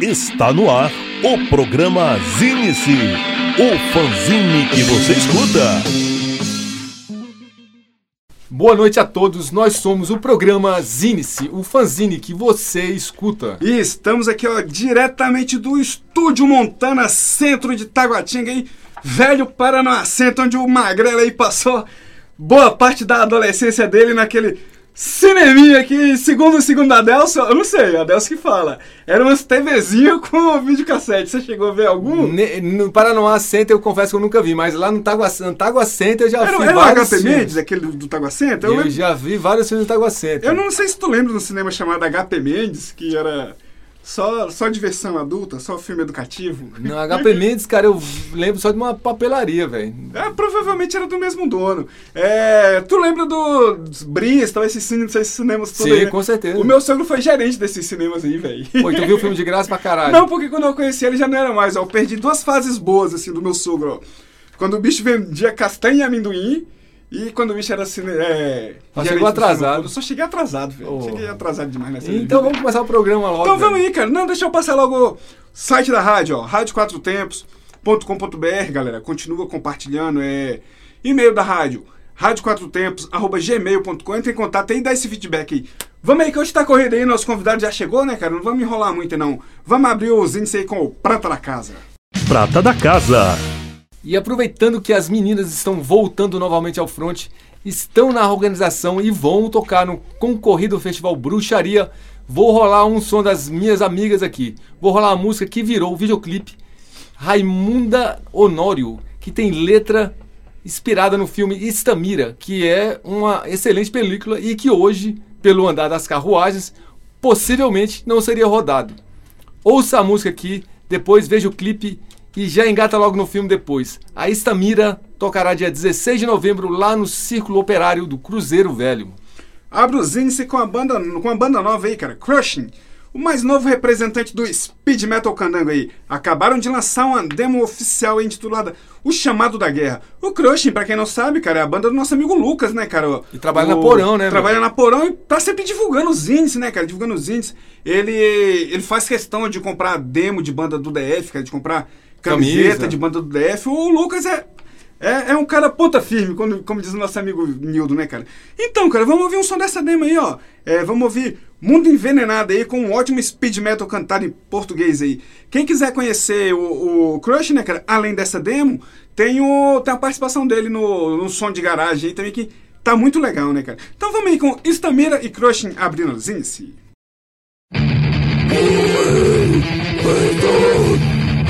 Está no ar o programa Zine-se, o fanzine que você escuta. Boa noite a todos, nós somos o programa Zine-se, o fanzine que você escuta. E estamos aqui ó, diretamente do Estúdio Montana, centro de Taguatinga, aí, velho Paraná, centro onde o Magrela aí passou boa parte da adolescência dele naquele cineminha aqui, segundo segundo a Adelson, eu não sei, a Adelson que fala. Era umas TVzinho com videocassete. Você chegou a ver algum? Ne- no Paranoá Center eu confesso que eu nunca vi, mas lá no Tagua, no Tagua Center eu já Era, vi era o vários HP filmes. Mendes, aquele do, do Tagua Center? Eu, Eu, lembro- já vi vários filmes do Tagua Center. eu não sei se tu lembra de um cinema chamado HP Mendes, que era só, só diversão adulta, só filme educativo. No HP Mendes, cara, eu lembro só de uma papelaria, velho. É, provavelmente era do mesmo dono. É, tu lembra do dos Bristol, esses, esses cinemas tudo Sim, aí, né? com certeza. O meu sogro foi gerente desses cinemas aí, velho. Pô, tu viu o filme de graça pra caralho. Não, porque quando eu conheci ele já não era mais, ó. Eu perdi duas fases boas, assim, do meu sogro, ó. Quando o bicho vendia castanha e amendoim e quando o bicho era cine... É, Mas chegou atrasado. Eu só cheguei atrasado, velho. Oh. Cheguei atrasado demais nessa Então vamos começar o programa logo. Então vamos aí, cara. Não, deixa eu passar logo o site da rádio, ó. Rádio Quatro Tempos.com.br, galera. Continua compartilhando. É e-mail da rádio. Rádio Quatro Tempos, arroba gmail.com. Entra em contato aí e dá esse feedback aí. Vamos aí que hoje tá correndo aí, nosso convidado já chegou, né, cara? Não vamos enrolar muito, não. Vamos abrir os índices aí com o Prata da Casa. Prata da Casa. E aproveitando que as meninas estão voltando novamente ao front, estão na organização e vão tocar no concorrido Festival Bruxaria, vou rolar um som das minhas amigas aqui. Vou rolar a música que virou o videoclipe Raimunda Honório, que tem letra inspirada no filme Istamira, que é uma excelente película e que hoje, pelo andar das carruagens, possivelmente não seria rodado. Ouça a música aqui, depois veja o clipe e já engata logo no filme depois. A Istamira tocará dia 16 de novembro lá no Círculo Operário do Cruzeiro Velho. Abre os índices com a banda, com a banda nova aí, cara. Crushing. O mais novo representante do Speed Metal Candango aí. Acabaram de lançar uma demo oficial aí intitulada O Chamado da Guerra. O Crushing, pra quem não sabe, cara, é a banda do nosso amigo Lucas, né, cara? E trabalha O- na Porão, né, Trabalha meu? na Porão e tá sempre divulgando os índices, né, cara? Divulgando os índices. Ele, ele faz questão de comprar demo de banda do DF, cara, de comprar camiseta Camisa. de banda do DF. O Lucas é, é, é um cara ponta firme, quando, como diz o nosso amigo Nildo, né, cara? Então, cara, vamos ouvir um som dessa demo aí, ó. É, vamos ouvir Mundo Envenenado aí, com um ótimo speed metal cantado em português aí. Quem quiser conhecer o, o Crush, né, cara, além dessa demo, tem, o, tem a participação dele no, no som de garagem aí também, que tá muito legal, né, cara? Então vamos aí com Istamira e Crushing abrindo os índices.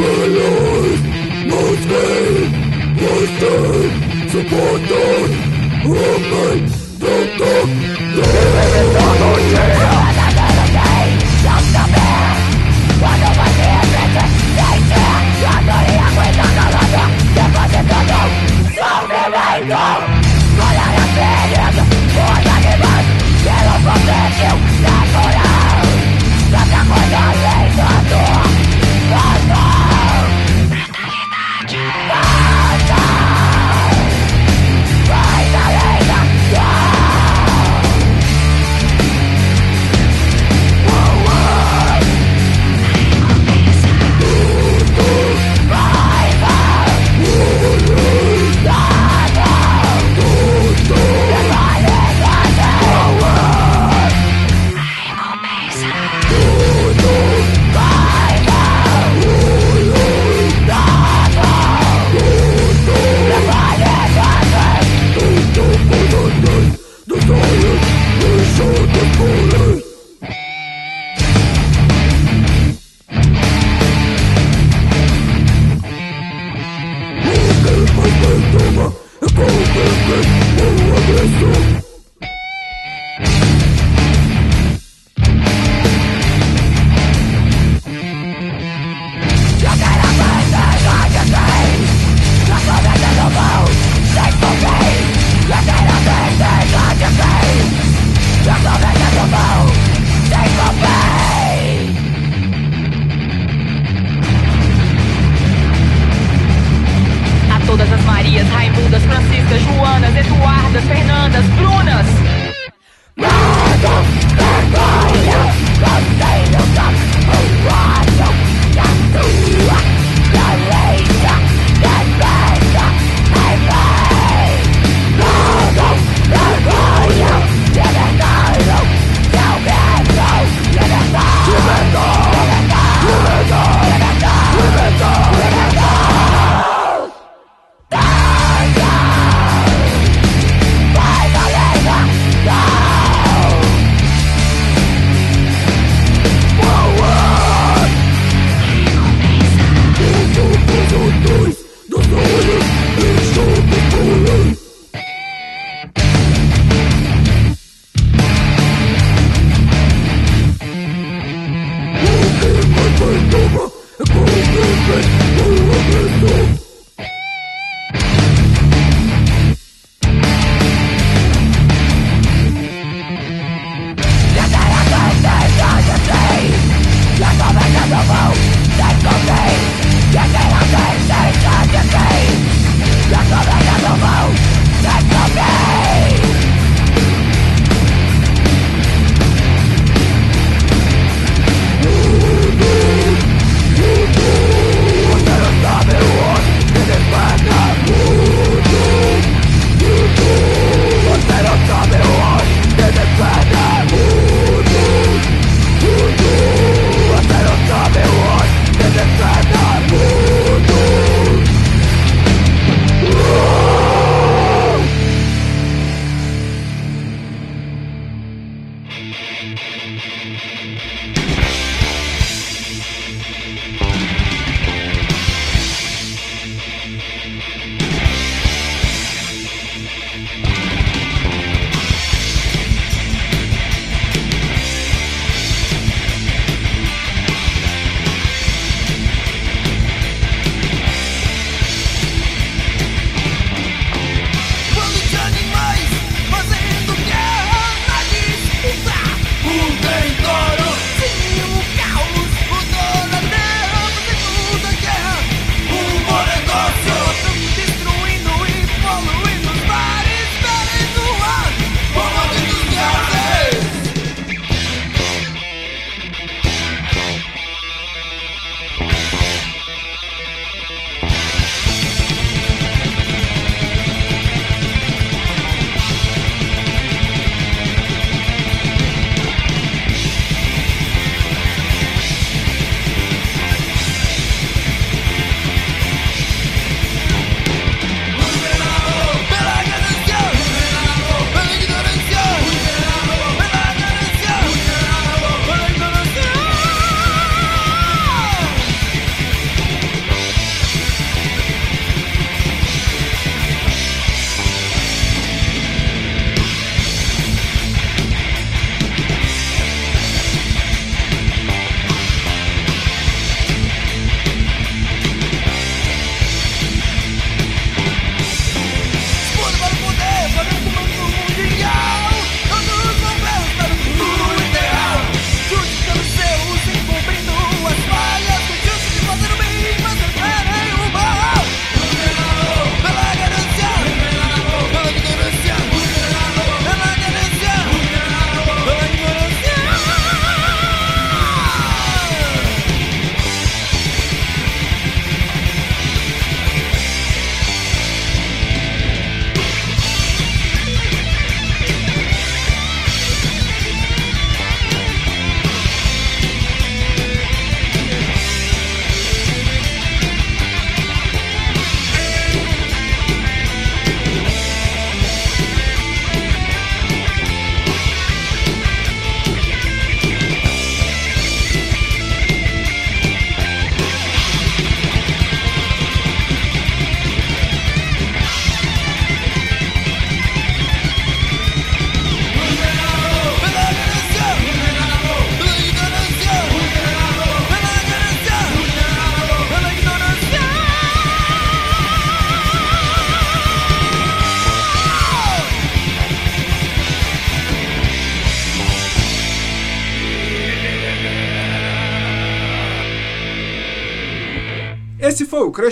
A todas as Marias, Raimundas, Franciscas, Joanas, Eduardas, Fernandas, Brunas.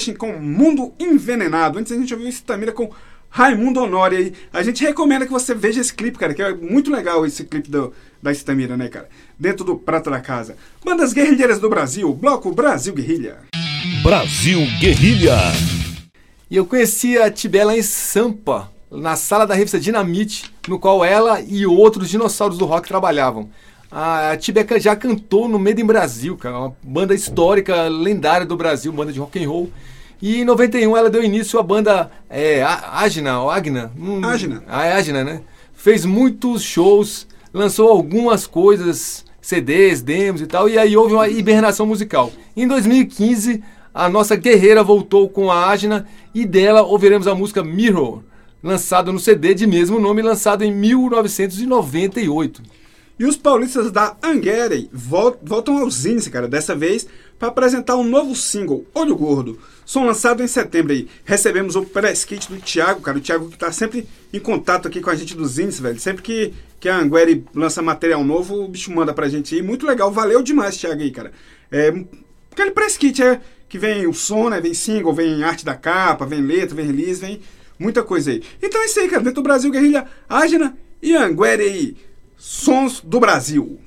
Crushing com Mundo Envenenado. Antes a gente ouviu Estamina com Raimundo Honório aí. A gente recomenda que você veja esse clipe, cara, que é muito legal esse clipe do, da Estamira, né, cara? Dentro do Prato da Casa. Bandas Guerrilheiras do Brasil, Bloco Brasil Guerrilha. Brasil Guerrilha. E eu conheci a Tibela em Sampa, na sala da revista Dinamite, no qual ela e outros dinossauros do rock trabalhavam. A Tibeca já cantou no Made in Brasil, cara, uma banda histórica, lendária do Brasil, banda de rock and roll. E em 91 ela deu início à banda é, Agna, ou Agna? Hum, Agna. A Agna, né? Fez muitos shows, lançou algumas coisas, CDs, demos e tal, e aí houve uma hibernação musical. Em 2015, a nossa guerreira voltou com a Agna e dela ouviremos a música Mirror, lançado no CD de mesmo nome, lançado em 1998. E os paulistas da Anguere voltam aos índices, cara, dessa vez para apresentar um novo single, Olho Gordo. Som lançado em setembro aí. Recebemos o press kit do Thiago, cara. O Thiago que tá sempre em contato aqui com a gente dos índices, velho. Sempre que, que a Anguere lança material novo, o bicho manda pra gente aí. Muito legal, valeu demais, Thiago aí, cara. É, aquele press kit é que vem o som, né? Vem single, vem arte da capa, vem letra, vem release, vem muita coisa aí. Então é isso aí, cara. Dentro do Brasil, Guerrilha, Ágina e Anguere aí. Sons do Brasil.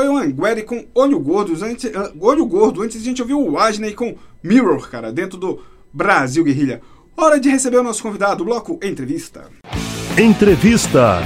Foi o Angueri com Olho Gordo. Antes, ah, Olho Gordo. Antes a gente ouviu o Asney com Mirror, cara, dentro do Brasil Guerrilha. Hora de receber o nosso convidado, bloco Entrevista. Entrevista.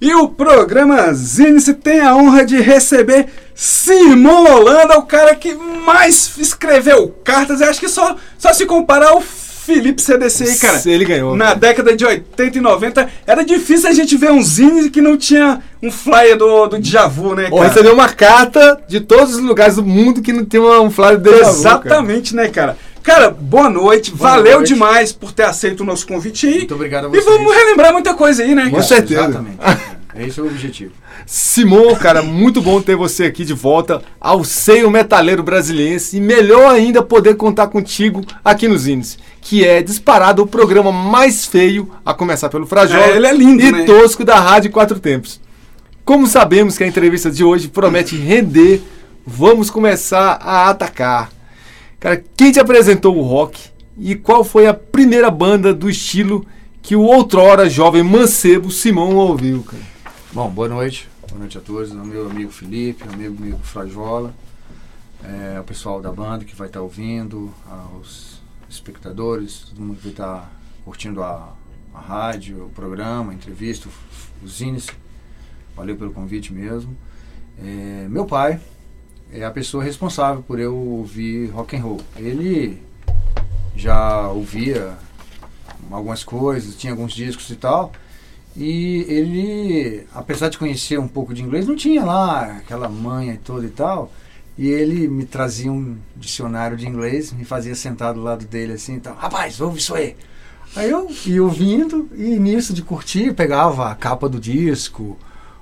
E o programa Zinice tem a honra de receber Simão Holanda, o cara que mais escreveu cartas. Eu acho que só, só se comparar ao Felipe CDC aí, cara. Ele ganhou. Na década de 80 e 90, era difícil a gente ver um zine que não tinha um flyer do, do Djavu, né, Ou cara? recebeu uma carta de todos os lugares do mundo que não tem um flyer dele. Exatamente, né, cara? Cara, boa noite. Valeu noite. demais por ter aceito o nosso convite aí. Muito obrigado a E vocês. vamos relembrar muita coisa aí, né, Com cara? certeza. Exatamente. É esse é o objetivo. Simon, cara, muito bom ter você aqui de volta ao seio metaleiro brasiliense e melhor ainda poder contar contigo aqui nos Ines, que é disparado o programa mais feio, a começar pelo Frajola É, ele é lindo, e né? tosco da Rádio Quatro Tempos. Como sabemos que a entrevista de hoje promete render, vamos começar a atacar. Cara, quem te apresentou o rock e qual foi a primeira banda do estilo que o outrora jovem mancebo Simão ouviu, cara? Bom, boa noite. Boa noite a todos. Ao meu amigo Felipe, ao meu amigo Frajola, é, ao pessoal da banda que vai estar ouvindo, aos espectadores, todo mundo que estar curtindo a, a rádio, o programa, a entrevista, o- os zines. Valeu pelo convite mesmo. É, meu pai é a pessoa responsável por eu ouvir rock and roll. Ele já ouvia algumas coisas, tinha alguns discos e tal. E ele, apesar de conhecer um pouco de inglês, não tinha lá aquela manha toda e tal. E ele me trazia um dicionário de inglês, me fazia sentar do lado dele assim e tal. Rapaz, ouve isso aí. Aí eu ia ouvindo e nisso de curtir, pegava a capa do disco,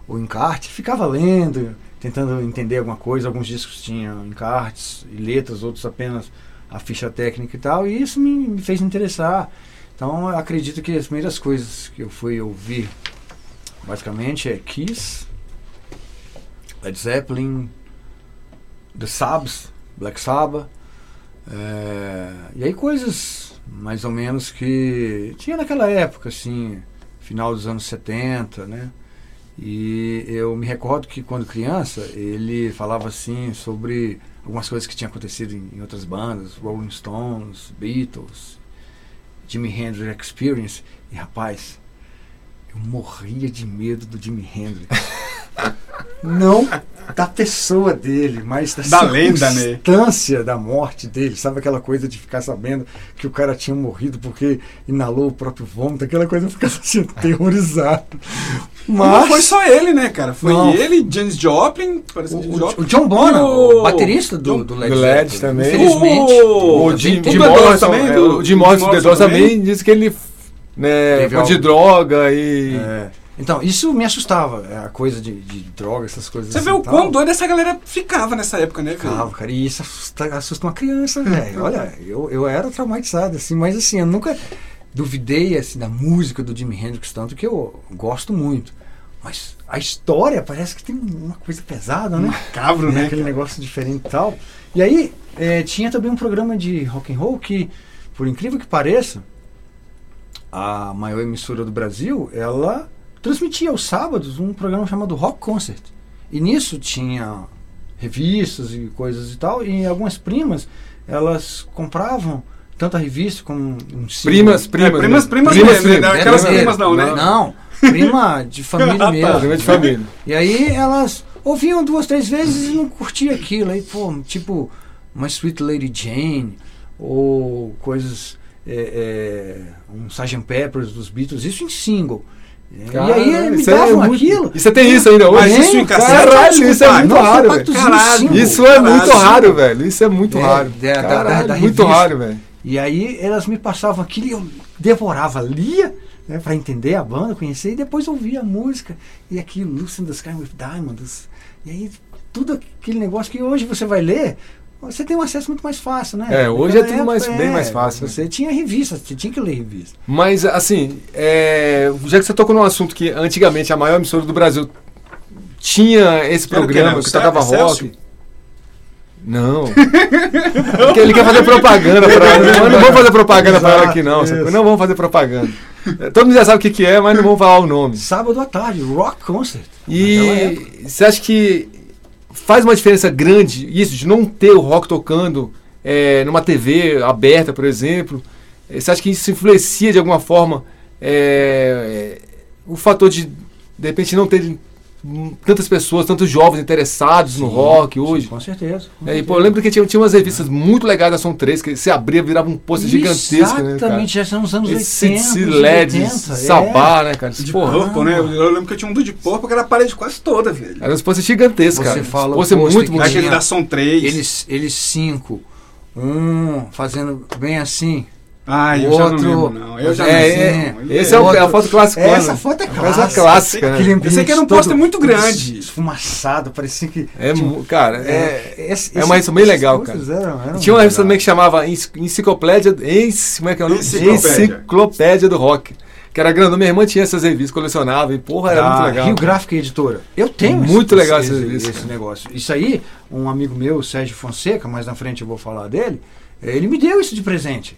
o encarte, ficava lendo, tentando entender alguma coisa. Alguns discos tinham encartes e letras, outros apenas a ficha técnica e tal. E isso me, me fez interessar. Então acredito que as primeiras coisas que eu fui ouvir basicamente é Kiss, Led Zeppelin, The Sabs, Black Sabbath, é, e aí coisas mais ou menos que tinha naquela época, assim, final dos anos 70, né? E eu me recordo que quando criança ele falava assim sobre algumas coisas que tinham acontecido em, em outras bandas, Rolling Stones, Beatles, Jimi Hendrix Experience. E rapaz, eu morria de medo do Jimi Hendrix. Não da pessoa dele, mas da, Da lenda, né? circunstância da morte dele. Sabe aquela coisa de ficar sabendo que o cara tinha morrido porque inalou o próprio vômito, aquela coisa ficar assim, aterrorizado. Não Mas foi só ele, né, cara? Foi Não. ele, James Joplin, parece o, James Joplin. o John Bonham, o baterista do, do Led, do Led Zeppelin, também. Infelizmente. O- O Jim, o Morrison, também, do- o Jim Morrison também. também disse que ele né, de algo- droga e... É. Então, isso me assustava, é, a coisa de, de droga, essas coisas Você assim vê o tal. quão doida essa galera ficava nessa época, né, velho? Ficava, cara, e isso assusta, assusta uma criança, velho. Olha, eu, eu era traumatizado, assim, mas assim, eu nunca duvidei assim, da música do Jimi Hendrix, tanto que eu gosto muito. Mas a história parece que tem uma coisa pesada, né? Macabro, Né, né? Aquele negócio diferente e tal. E aí, é, tinha também um programa de rock and roll que, por incrível que pareça, a maior emissora do Brasil, ela transmitia aos sábados um programa chamado Rock Concert. E nisso tinha revistas e coisas e tal, e algumas primas, elas compravam tanto a revista como um single. Primas, É, primas. primas, primas, primas, mesmo, né? primas. Aquelas primas não, né? Não, prima de família mesmo. Prima de família. E aí elas ouviam duas, três vezes e não curtiam aquilo. Aí, pô, tipo, uma Sweet Lady Jane, ou coisas. É, é, um Sgt. Peppers dos Beatles, isso em single. Cara, e aí me é davam muito- aquilo. E você tem isso ainda hoje? Mas isso em cassete é Caralho, isso é muito raro, velho. Caralho. Isso é muito Caralho. raro, velho. Isso é muito É, raro. Caralho, muito raro, velho. E aí elas me passavam aquilo e eu devorava, lia, né, para entender a banda, conhecer, e depois ouvia a música. E aquilo, Lucy in the Sky with Diamonds. E aí tudo aquele negócio que hoje você vai ler, você tem um acesso muito mais fácil, né? É, hoje é Naquela tudo mais- bem mais fácil, né? Você tinha revista, você tinha que ler revista. Mas, assim, é, já que você tocou num assunto que antigamente a maior emissora do Brasil tinha esse programa né? que O tocava rock. Não. Porque ele quer fazer propaganda pra ela. Mas não vamos fazer propaganda pra ela aqui, não. Isso. Não vamos fazer propaganda. É, Todo mundo já sabe o que, que é, mas não vamos falar o nome. Sábado à tarde, Rock Concert. Época. E você acha que faz uma diferença grande isso de não ter o rock tocando é, numa TV aberta, por exemplo? Eh, Você acha que isso influencia de alguma forma é, é, o fator de de repente não ter tantas pessoas, tantos jovens interessados no Sim, rock sim, hoje? com certeza. com É, e, pô, eu lembro que tinha, tinha umas revistas muito legais da Som 3, que você abria, virava um pôster gigantesco, né, cara? Exatamente, já são os anos Esse 80. esse LED, 80, sabá, né, cara? De Porra, Purple, né? Eu, lembro que eu tinha um do de Purple que era a parede quase toda, velho. eram uns pôsteres gigantescos, Você cara. fala o Pôster pôster muito bonito. Aquele da Som 3. Eles, eles cinco, um fazendo bem assim. Ai, eu o já não outro- lembro, não. Eu já É, não é, esse é, o, é a foto clássica. Essa foto é Essa clássica. clássica, né? Aquele ambiente Esse aqui era um pôster muito grande. Esfumaçado, parecia que. É, mu- cara, é, esse- é uma revista bem legal, cara. eram- eram Tinha uma revista também que chamava Enci- Enciclopédia, Enci- como é que é o nome? Enciclopédia. Enciclopédia do Rock. Que era grande. Minha irmã tinha essas revistas, colecionava e, porra, era Da muito legal. Rio Gráfica Editora. Eu tenho Muito esse, legal esse, essa esse, revista, esse negócio. Isso aí, um amigo meu, Sérgio Fonseca, mais na frente eu vou falar dele, ele me deu isso de presente.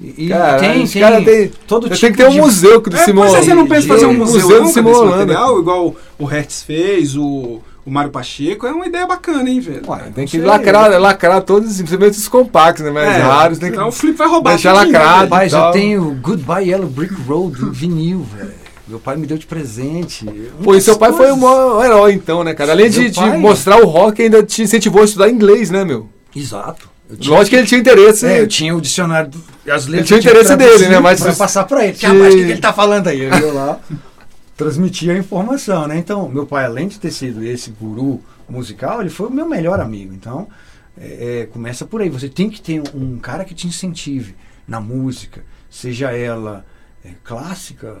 E, Cara, tem, tem, cara tem- todo tipo tenho que ter um de- museu do É, Simão. mas você não pensa em fazer um museu, museu do nunca Simão desse Holanda. material, igual o Hertz fez, o, o Mário Pacheco, é uma ideia bacana, hein, velho? Ué, Tem não que lacrar, lacrar todos, simplesmente os compactos, né? Mais É, raros. Tem que senão o Flip vai roubar deixar lacrado. Rapaz, eu tenho Goodbye Yellow Brick Road em vinil, velho. Meu pai me deu de presente. Pô, e seu pai foi Muitas um herói, então, né, cara? Além de, Meu de pai- mostrar o rock, ainda te incentivou a estudar inglês, né, meu? Exato. Eu tinha- Lógico que ele tinha interesse. É, eu tinha o dicionário, do- as letras. tinha eu tinha que interesse dele, né, mas pra se- passar pra ele. se- Rapaz, o que, que ele tá falando aí? Eu ia lá, transmitia a informação, né? Então, meu pai, além de ter sido esse guru musical, ele foi o meu melhor amigo. Então, é, é, começa por aí. Você tem que ter um cara que te incentive na música, seja ela é, clássica,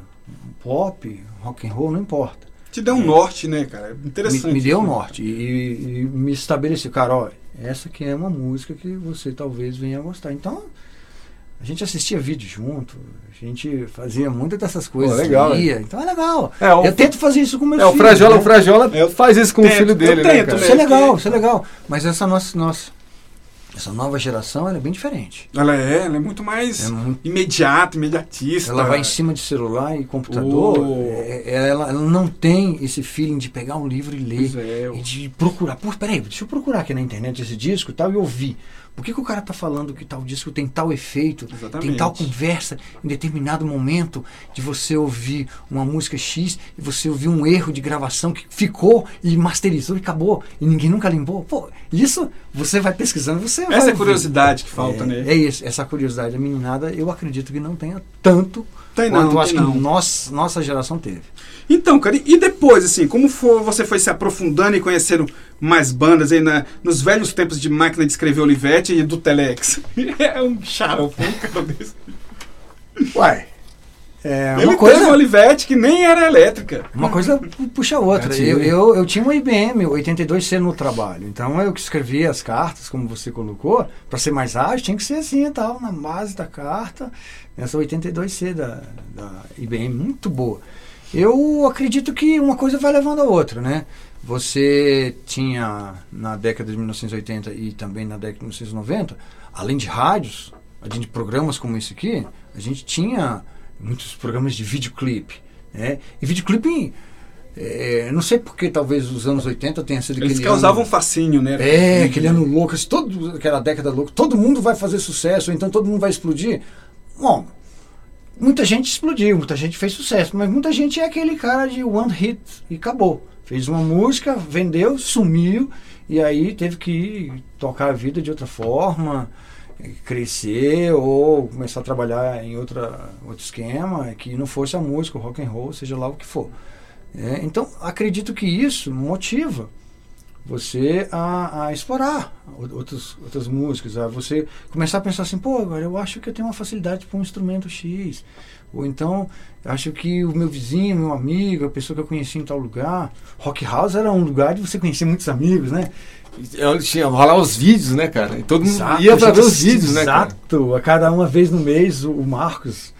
pop, rock and roll, não importa. Te deu um norte, né, cara? Interessante. Me, me deu um norte e, e me estabeleceu, cara, ó, essa aqui é uma música que você talvez venha a gostar. Então, a gente assistia vídeo junto, a gente fazia muitas dessas coisas. legal, lia, então é legal. É, o- eu tento fazer isso com meus É, o filhos, Frajola, né? o Frajola Eu faz isso com o tento, filho eu dele, né, tento, cara? Isso é legal, isso é legal. Mas essa nossa, nossa Essa nova geração ela é bem diferente. Ela é, ela é muito mais É muito- imediata, imediatista. Ela vai em cima de celular e computador. Oh. é- é- ela, ela não tem esse feeling de pegar um livro e ler. É, E de procurar. Pô, peraí, deixa eu procurar aqui na internet esse disco e tal e ouvir. Por que, que o cara tá falando que tal disco tem tal efeito, tem Exatamente. tal conversa em determinado momento de você ouvir uma música X e você ouvir um erro de gravação que ficou e masterizou e acabou e ninguém nunca limpou? Pô, isso você vai pesquisando, você vai Essa é a ouvir. curiosidade que falta, é, né? É isso, essa curiosidade. A meninada, eu acredito que não tenha tanto Tem quanto não, eu acho que não. nós, nossa geração teve. Então, cara, e depois, assim, como for, você foi se aprofundando e conhecendo mais bandas aí na, nos velhos tempos de máquina de escrever Olivetti e do Telex? é um xarope, um cara desse. Uai, é Ele uma teve uma coisa, Olivetti que nem era elétrica. uma coisa pu- puxa a outra. Eu, eu, eu tinha uma IBM 82C no trabalho, então eu que escrevia as cartas, como você colocou, para ser mais ágil, tinha que ser assim e tal, na base da carta, essa 82C da, da IBM, muito boa. Eu acredito que uma coisa vai levando a outra, né? Você tinha na década de 1980 e também na década de 1990, além de rádios, além de programas como esse aqui, a gente tinha muitos programas de videoclipe. Né? E videoclipe, é, não sei porque talvez os anos 80 tenha sido Eles causavam ano, fascínio, né? é, aquele ano louco, assim, todo, aquela década louca, todo mundo vai fazer sucesso, então todo mundo vai explodir. Bom, muita gente explodiu, muita gente fez sucesso, mas muita gente é aquele cara de one hit e acabou. Fez uma música, vendeu, sumiu, e aí teve que tocar a vida de outra forma, crescer ou começar a trabalhar em outra, outro esquema, que não fosse a música, o rock and roll, seja lá o que for. É, então, acredito que isso motiva você a, a explorar outros, outras músicas, a você começar a pensar assim, pô, agora eu acho que eu tenho uma facilidade para um instrumento X, ou então acho que o meu vizinho, meu amigo, a pessoa que eu conheci em tal lugar, Rock House era um lugar de você conhecer muitos amigos, né? Tinha rolar os vídeos, né, cara? E todo mundo Exato, ia pra ver os vídeos, né, cara? Exato, a cada uma vez no mês o, Marcos,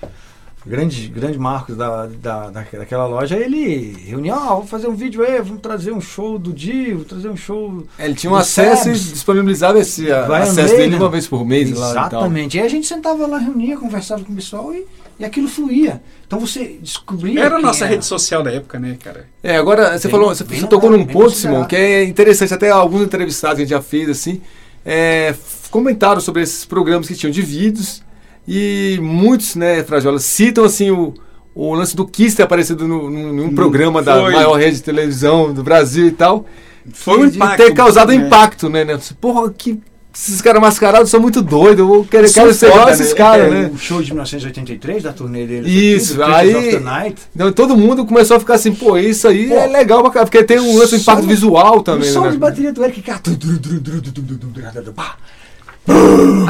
grande, grande Marcos da, da, da- daquela loja, ele reunia, ah, vamos fazer um vídeo aí, vamos trazer um show do Dio, vamos trazer um show É, Ele tinha um acesso e Sebs. disponibilizava esse a- Vai acesso dele uma vez por mês lá e tal. Exatamente. E a gente sentava lá, reunia, conversava com o pessoal e, e aquilo fluía. Então você descobria. Era a nossa era. rede social da época, né, cara? É, agora você Bem- falou, você, você tocou num ponto. Simão, que é interessante, até alguns entrevistados que a gente já fez, assim, é, comentaram sobre esses programas que tinham de vídeos e muitos, né, Frajola, citam, assim, o, o lance do Kiss ter aparecido no, num, num Hum, programa da foi. maior rede de televisão do Brasil e tal. Foi um E impacto. ter causado né? impacto, né, né? Porra, que esses caras mascarados são muito doidos, eu vou quero ser igual esses né? caras, é, né? O show de 1983, da turnê dele. Isso, aqui, aí. Então, todo mundo começou a ficar assim, pô, isso aí pô, é legal pra porque tem um outro impacto visual também. O som né? de bateria do Eric Que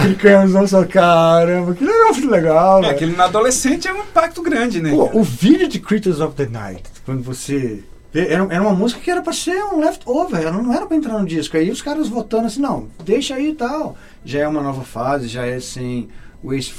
Clicamos, nossa, caramba, que legal. É, legal. aquele na adolescente é um impacto grande, né? Pô, o vídeo de Creatures of the Night, quando você era, era uma música que era pra ser um leftover, ela não era pra entrar no disco. Aí os caras votando assim, não, deixa aí e tal. Já é uma nova fase, já é sem o Ace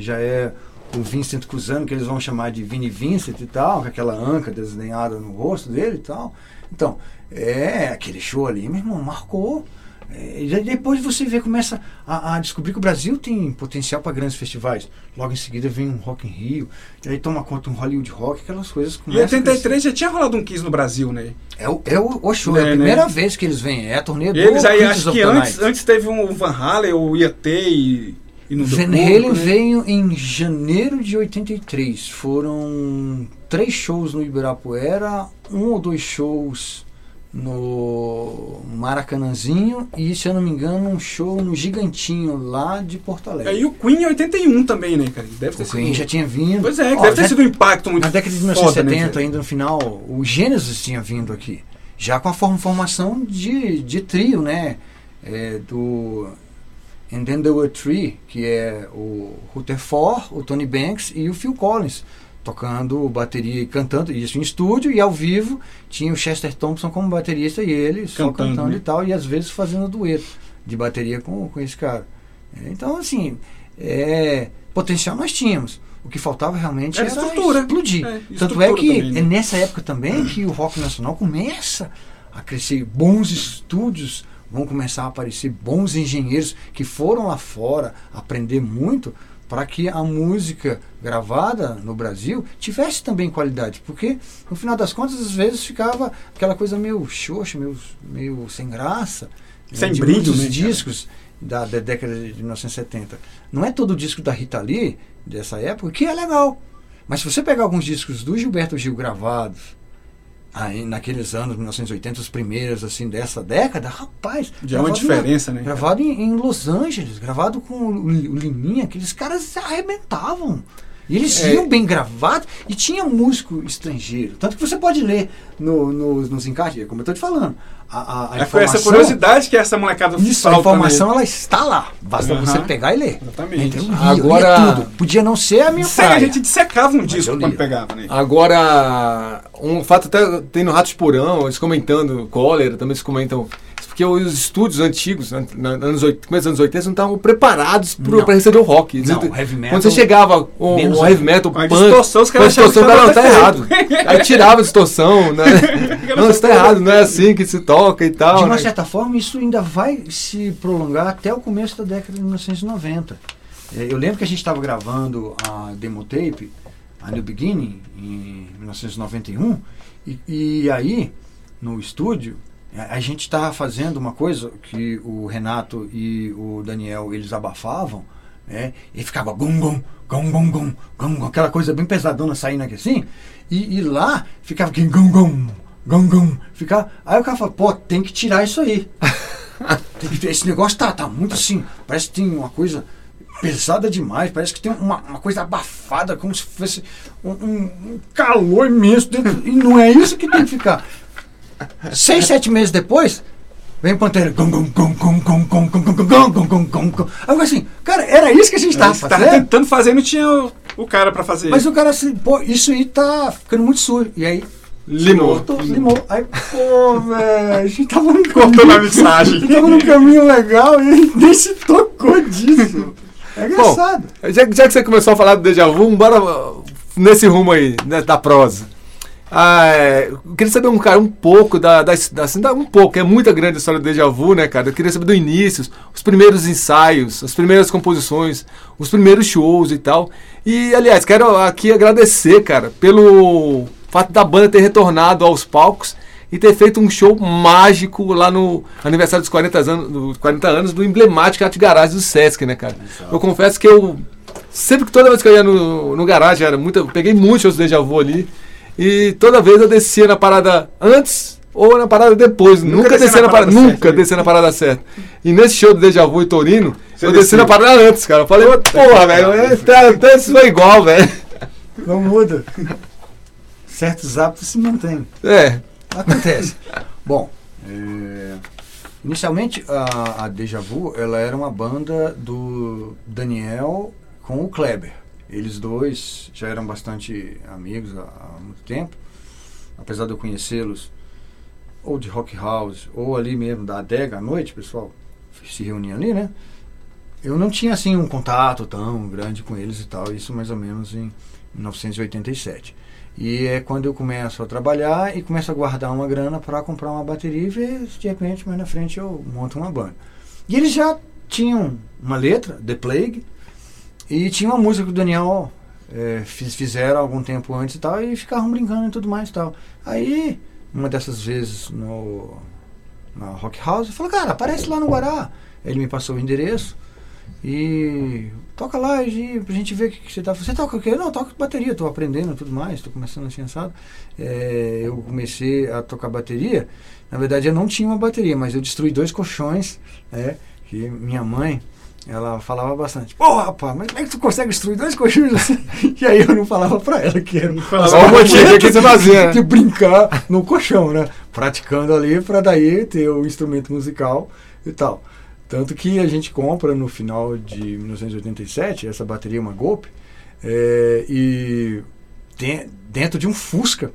já é o Vincent Cusano, que eles vão chamar de Vinnie Vincent e tal, com aquela anca desenhada no rosto dele e tal. Então, é, aquele show ali, meu irmão, marcou. É, e depois você vê, começa a, a descobrir que o Brasil tem potencial para grandes festivais. Logo em seguida vem um Rock in Rio, e aí toma conta um Hollywood Rock, aquelas coisas Em começam a 83 já tinha rolado um Kiss no Brasil, né? É o, é o, o show, é, É, a né? primeira vez que eles vêm, é a turnê do Eles aí, acho que antes, antes teve um Van Halen, ou ia ter e, e deu Van Halen né? veio em janeiro de 83. Foram três shows no Ibirapuera, um ou dois shows no Maracanãzinho e, se eu não me engano, um show no Gigantinho, lá de Porto Alegre. Aí o Queen em 81 também, né, cara? Deve ter o Queen sido... já tinha vindo. Pois é, Ó, deve ter sido um impacto muito Na década de foda, 1970, né, ainda no final, o Gênesis tinha vindo aqui. Já com a form- formação de, de trio, né? É, do And Then There Were Three, que é o Rutherford, o Tony Banks e o Phil Collins. Tocando bateria e cantando, isso em estúdio e ao vivo tinha o Chester Thompson como baterista e ele só Cantando, cantando né? e tal, e às vezes fazendo dueto de bateria com, com esse cara. É, Então, assim, é, potencial nós tínhamos. O que faltava realmente Era era, estrutura. explodir. É, Tanto estrutura é que também, né? é nessa época também que o rock nacional começa a crescer. Bons estúdios, vão começar a aparecer bons engenheiros que foram lá fora aprender muito para que a música gravada no Brasil tivesse também qualidade, porque no final das contas às vezes ficava aquela coisa meio xoxa, meio, meio sem graça, né, Sem de brilho, muitos né, discos da, da década de 1970. Não é todo disco da Rita Lee dessa época que é legal, mas se você pegar alguns discos do Gilberto Gil gravados aí naqueles anos 1980, os primeiros assim dessa década, rapaz, Já é uma gravado na- diferença, né? Gravado em, em Los Angeles, gravado com o, o Liminha, aqueles caras se arrebentavam. E eles É. iam bem gravados e tinha músico estrangeiro. Tanto que você pode ler no, no- nos encaixes, como eu estou te falando. A, a, a É, foi essa curiosidade que essa molecada Isso, a informação ela está lá. Basta Aham. você pegar e ler. Exatamente. Então, eu lia, Agora- lia tudo. Podia não ser a minha Sério, a praia. gente dissecava um Mas disco quando pegava, né? Agora, um fato até tem no Ratos Porão, eles comentando, Cólera, também eles comentam. Porque os estúdios antigos, anos, começo dos anos 80, não estavam preparados para receber o rock. Não, Eles- heavy metal- Quando você chegava, o, o heavy metal, A punk, distorção, os a caras achavam distorção, não, tá errado. Aí tirava a distorção, né? não, isso tá errado, não é assim que se toca e tal. De uma né? certa forma, isso ainda vai se prolongar até o começo da década de 1990. Eh, Eu lembro que a gente estava gravando a demo tape, a New Beginning, em 1991, e, e aí, no estúdio, a, gente estava fazendo uma coisa que o Renato e o Daniel, eles abafavam, né? E ficava gum gum, gum gum gum, gum aquela coisa bem pesadona saindo aqui assim, e, e lá ficava aqui gum gum, gum gum, ficava, aí o cara falou, pô, tem que tirar isso aí. Que esse negócio tá, tá muito assim, parece que tem uma coisa pesada demais, parece que tem uma, uma coisa abafada, como se fosse um- um calor imenso dentro, e não é isso que tem que ficar. Seis, sete meses depois, vem o Pantera, eu assim, cara, era isso que a gente tava Você tava fazendo? tentando fazer e não tinha o, o cara pra fazer. Mas o cara assim, pô, isso aí tá ficando muito sujo. E aí, Limou. cortou, limou. Aí, pô, velho, a gente tava no Cortou caminho- na mixagem. A gente tava num caminho legal e ele nem se tocou disso. É engraçado. Já, já que você começou a falar do Deja Vu, bora uh, nesse rumo aí, né, da prosa. Ah, é, eu queria saber um, cara, um pouco da, da, da- assim, da- Um pouco, é muita grande a história do Deja Vu, né, cara? Eu queria saber do início, os primeiros ensaios, as primeiras composições, os primeiros shows e tal. E, aliás, quero aqui agradecer, cara, pelo fato da banda ter retornado aos palcos e ter feito um show mágico lá no aniversário dos 40 anos, dos 40 anos do emblemático Arte Garage do Sesc, né, cara? Eu confesso que eu sempre que toda vez que eu ia no, no garagem, era muito, eu peguei muitos shows do Deja Vu ali. E toda vez eu descia na parada antes ou na parada depois. Nunca, descia descia na na parada, parada nunca certa, descia na parada certa. E nesse show do Deja Vu e Torino, Você eu desci na parada antes, cara. Eu falei, porra, velho, é, até, até isso foi igual, velho. Não muda. Certos hábitos se mantêm. É. Acontece. Bom, é, inicialmente a, a Deja Vu ela era uma banda do Daniel com o Kleber. Eles dois já eram bastante amigos há, há muito tempo, apesar de eu conhecê-los ou de rock house ou ali mesmo da adega à noite, pessoal se reunia ali, né? Eu não tinha assim um contato tão grande com eles e tal, isso mais ou menos em 1987. E é quando eu começo a trabalhar e começo a guardar uma grana para comprar uma bateria e ver se de repente mais na frente eu monto uma banda. E eles já tinham uma letra, The Plague, e tinha uma música que o Daniel eh, fiz- fizeram algum tempo antes e tal, e ficavam brincando e tudo mais e tal. Aí, uma dessas vezes no na Rock House, eu falei, cara, aparece lá no Guará. Ele me passou o endereço e toca lá Gi, pra gente ver o que, que você tá. Você toca o quê? Não, eu toco bateria, tô aprendendo e tudo mais, tô começando assim, assado. É, eu comecei a tocar bateria. Na verdade, eu não tinha uma bateria, mas eu destruí dois colchões, né? Que minha mãe, ela falava bastante. Pô, rapaz, mas como é que tu consegue destruir dois colchões assim? E aí eu não falava pra ela que era Só o motivo que você fazia, de brincar no colchão, né? Praticando ali para daí ter o instrumento musical e tal. Tanto que a gente compra no final de 1987 essa bateria, uma Golpe, é, e de- dentro de um Fusca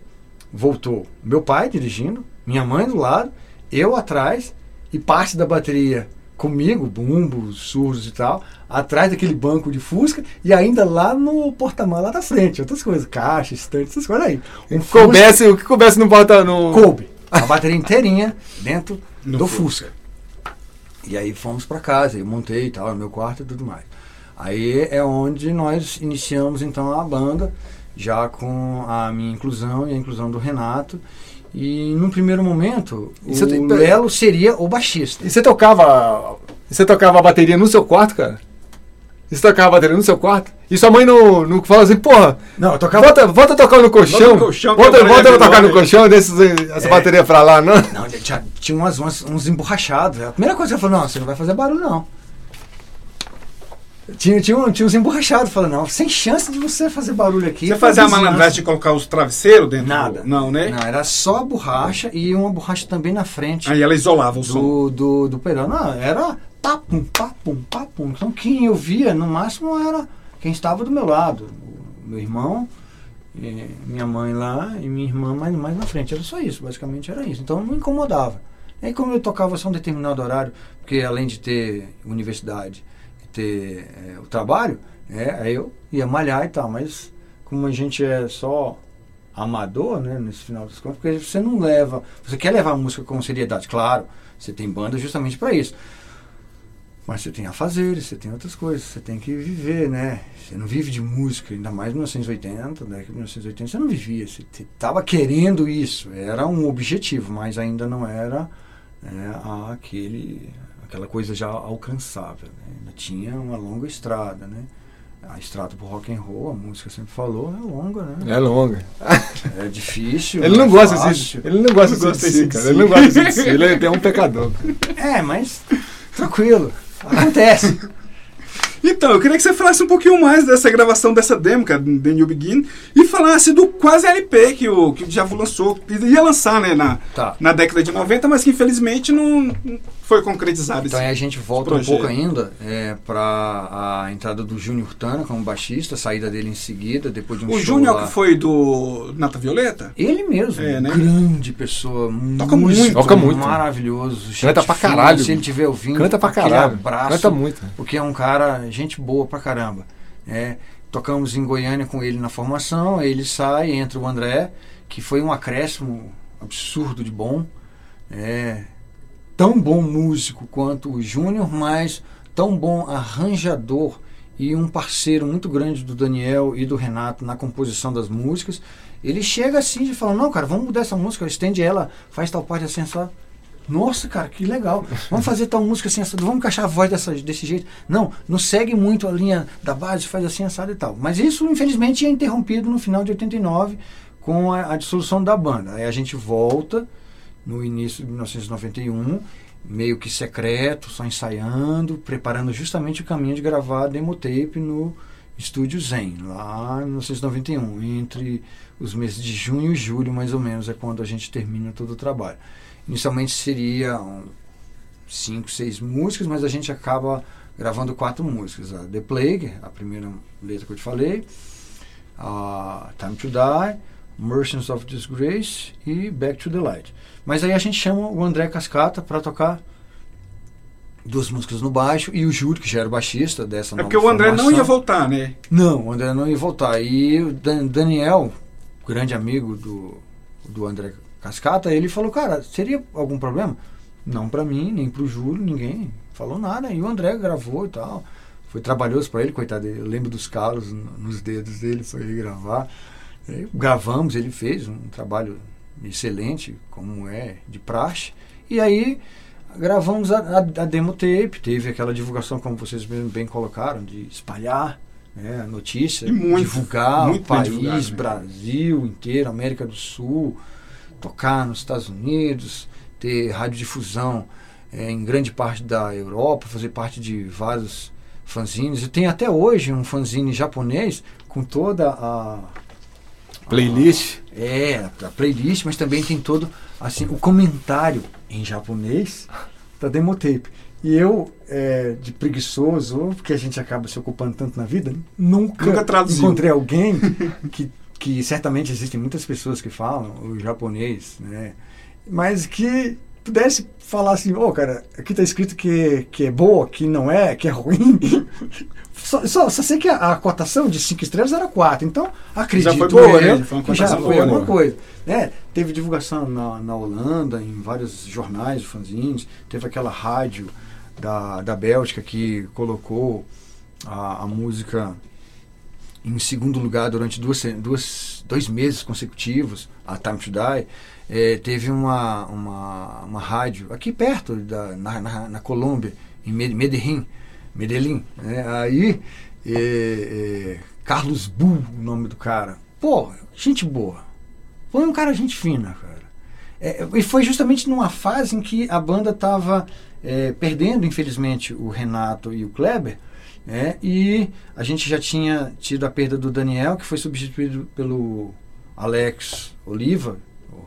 voltou meu pai dirigindo, minha mãe do lado, eu atrás e parte da bateria comigo, bumbos, surdos e tal, atrás daquele banco de Fusca e ainda lá no porta-malas lá da frente, outras coisas, caixa, estante, essas coisas aí. Um Fusca- Coubesse, o que coubesse no bota no. coube a bateria inteirinha dentro do Fusca. E aí fomos para casa, eu montei e tal, no meu quarto e tudo mais. Aí é onde nós iniciamos então a banda, já com a minha inclusão e a inclusão do Renato. E num primeiro momento, E o tem- Lelo seria o baixista. E você tocava. Você tocava a bateria no seu quarto, cara? E Você tocava a bateria no seu quarto? E sua mãe não, não fala assim, porra, Não, eu tocava. volta, volta a tocar no colchão. Volta no colchão, que volta, eu volta a falei tocar no colchão, deixa essa bateria pra lá, não? Não, tinha, tinha umas, umas- uns emborrachados. A primeira coisa que ela falou, não, você não vai fazer barulho, não. Tinha, tinha, um- tinha uns emborrachados falando, não, sem chance de você fazer barulho aqui. Você pra fazia a vizinhança." malandragem de colocar os travesseiros dentro? do- Nada. Não, né? Não, era só a borracha e uma borracha também na frente Aí ela isolava o som. do, do, do pedal. Não, era papum, papum, papum. Então quem eu via, no máximo, era quem estava do meu lado. Meu irmão, eh, minha mãe lá e minha irmã mais, mais na frente. Era só isso, basicamente era isso. Então não me incomodava. Aí como eu tocava só um determinado horário, porque além de ter universidade ter eh, o trabalho, é, aí eu ia malhar e tal, mas como a gente é só amador, né, nesse final das contas, porque você não leva, você quer levar a música com seriedade, claro, você tem banda justamente para isso. Mas você tem afazeres, você tem outras coisas, você tem que viver, né? Você não vive de música, ainda mais em 1980, década de 1980, você não vivia, você estava querendo isso, era um objetivo, mas ainda não era né, aquele, aquela coisa já alcançável, né? ainda tinha uma longa estrada, né? A estrada pro rock and roll, a música sempre falou, é longa, né? É longa. É difícil. Ele não é gosta fácil. disso. Ele não gosta Não gosta disso de si, desse cara. Ele não gosta de si. Ele é é um pecador. É, mas tranquilo. Acontece. Então, eu queria que você falasse um pouquinho mais dessa gravação dessa demo, cara, do The New Begin, e falasse do quase LP que o, que o Djavu lançou, que ia lançar, né, na, Tá. na década de 90, mas que infelizmente não foi concretizado. Então esse- aí a gente volta um pouco ainda é, para a entrada do Júnior Tana como baixista, a saída dele em seguida, depois de um o Júnior que foi do Nata Violeta? Ele mesmo, É, né? grande pessoa, Toca músico muito, toca muito. maravilhoso. Canta pra fina, caralho. Se ele estiver ouvindo, Canta pra caralho. abraço, Canta muito. porque é um cara, gente boa pra caramba. É, tocamos em Goiânia com ele na formação, ele sai, entra o André, que foi um acréscimo absurdo de bom. É, tão bom músico quanto o Júnior, mas tão bom arranjador e um parceiro muito grande do Daniel e do Renato na composição das músicas. Ele chega assim e fala, não, cara, vamos mudar essa música, estende ela, faz tal parte assim, só. Nossa, cara, que legal. Vamos fazer tal música assim, assado. vamos encaixar a voz dessa, desse jeito. Não, não segue muito a linha da base, faz assim, assado e tal. Mas isso, infelizmente, é interrompido no final de 89 com a, a dissolução da banda. Aí a gente volta no início de 1991, meio que secreto, só ensaiando, preparando justamente o caminho de gravar demo tape no estúdio Zen, lá em 1991, entre os meses de junho e julho, mais ou menos, é quando a gente termina todo o trabalho. Inicialmente seriam cinco, seis músicas, mas a gente acaba gravando quatro músicas. A The Plague, a primeira letra que eu te falei, a Time to Die, Merchants of Disgrace e Back to the Light. Mas aí a gente chama o André Cascata para tocar duas músicas no baixo e o Júlio, que já era o baixista dessa É porque o André não formação. ia voltar, né? Não, o André não ia voltar. E o Dan- Daniel, grande amigo do, do André Cascata, ele falou, cara, seria algum problema? Não pra mim, nem pro Júlio, ninguém falou nada. E o André gravou e tal. Foi trabalhoso pra ele, coitado. Eu lembro dos calos no- nos dedos dele para ele gravar. Aí gravamos, ele fez um trabalho excelente, como é de praxe. E aí gravamos a, a, a demo tape, teve aquela divulgação, como vocês mesmo bem colocaram, de espalhar né, a notícia, muito, divulgar muito o país, né? Brasil inteiro, América do Sul, tocar nos Estados Unidos, ter radiodifusão eh, em grande parte da Europa, fazer parte de vários fanzines. E tem até hoje um fanzine japonês com toda a Playlist. é, a playlist, mas também tem todo assim o comentário em japonês da demotape. E eu, é, de preguiçoso, porque a gente acaba se ocupando tanto na vida, nunca, Nunca traduziu. encontrei alguém que, que certamente existem muitas pessoas que falam o japonês, né? Mas que pudesse falar assim, ô cara, aqui tá escrito que, que é boa, que não é, que é ruim. Só, só, só sei que a, a cotação de 5 estrelas era 4, então acredito foi boa, né? Foi já foi boa, alguma né? coisa. Né? Teve divulgação na, na Holanda, em vários jornais, fanzines, teve aquela rádio da, da Bélgica que colocou a, a música em segundo lugar durante duas, duas, dois meses consecutivos, a Time to Die, eh, teve uma, uma, uma rádio aqui perto, da, na, na, na Colômbia, em Me- Medellín, Medellín né? aí eh, eh, Carlos Bull, o nome do cara. Pô, gente boa. Foi um cara gente fina, cara. É, e foi justamente numa fase em que a banda estava perdendo, infelizmente, o Renato e o Kleber. né? e a gente já tinha tido a perda do Daniel, que foi substituído pelo Alex Oliva,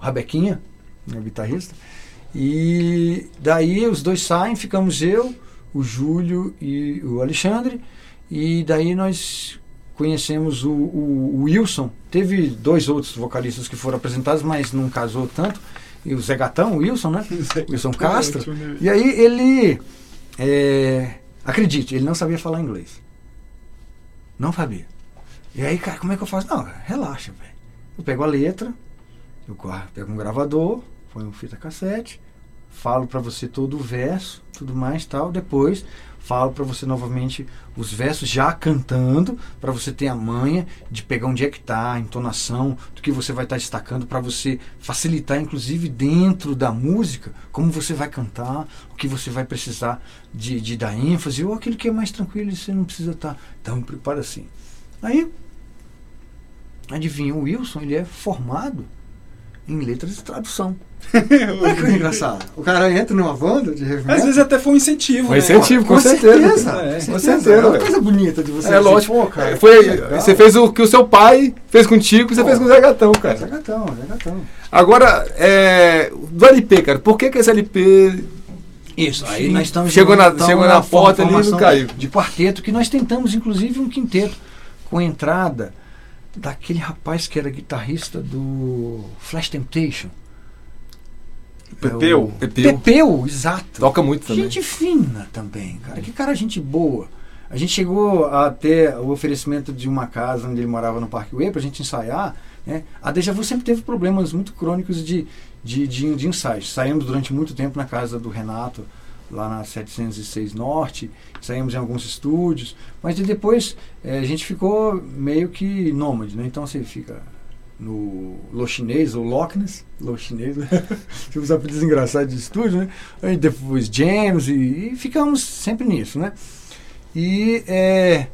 Rabequinha, né, o guitarrista. E daí os dois saem, ficamos eu, o Júlio e o Alexandre. E daí nós conhecemos o, o- o Wilson. Teve dois outros vocalistas que foram apresentados, mas não casou tanto. E o Zé Gatão, o Wilson, né? Wilson Castro. E aí ele, é, acredite, ele não sabia falar inglês. Não sabia. E aí, cara, como é que eu faço? Não, relaxa, velho. Eu pego a letra, eu pego um gravador, põe um fita cassete, falo pra você todo o verso, tudo mais tal. Depois falo pra você novamente os versos já cantando, pra você ter a manha de pegar onde é que tá, a entonação, do que você vai estar destacando, pra você facilitar, inclusive dentro da música, como você vai cantar, o que você vai precisar de, de dar ênfase, ou aquilo que é mais tranquilo e você não precisa estar tão preparado assim. Aí, adivinha, o Wilson, ele é formado em letras de tradução. Olha que engraçado. O cara entra numa banda de heavy Às metal. vezes até foi um incentivo. Foi né? incentivo, com, Com certeza. certeza. É, com certeza. certeza, É uma coisa bonita de você. É lógico. pô, cara, Foi, você fez o que o seu pai fez contigo, você Pô. fez com o Zé Gatão, Zé cara. Gatão, Zé Gatão. Agora, é, do LP, cara, por que, que esse LP. Isso, aí nós estamos Chegou na- então, chegou na porta ali e não caiu. De quarteto, que nós tentamos, inclusive, um quinteto com entrada daquele rapaz que era guitarrista do Flash Temptation. Pepeu. É o- Pepeu. Pepeu, exato. Toca muito também. Gente fina também, cara. Que cara, gente boa. A gente chegou a ter o oferecimento de uma casa onde ele morava no Parque Way pra gente ensaiar. Né? A Deja Vu sempre teve problemas muito crônicos de, de, de, de ensaios. Saímos durante muito tempo na casa do Renato, lá na 706 Norte. Saímos em alguns estúdios. Mas depois eh, a gente ficou meio que nômade. Né? Então você fica no Lo Chinês ou Loch Ness, Lo Chinês, uns apelidos engraçados de estúdio, né? Aí depois James e, e ficamos sempre nisso, né? E é.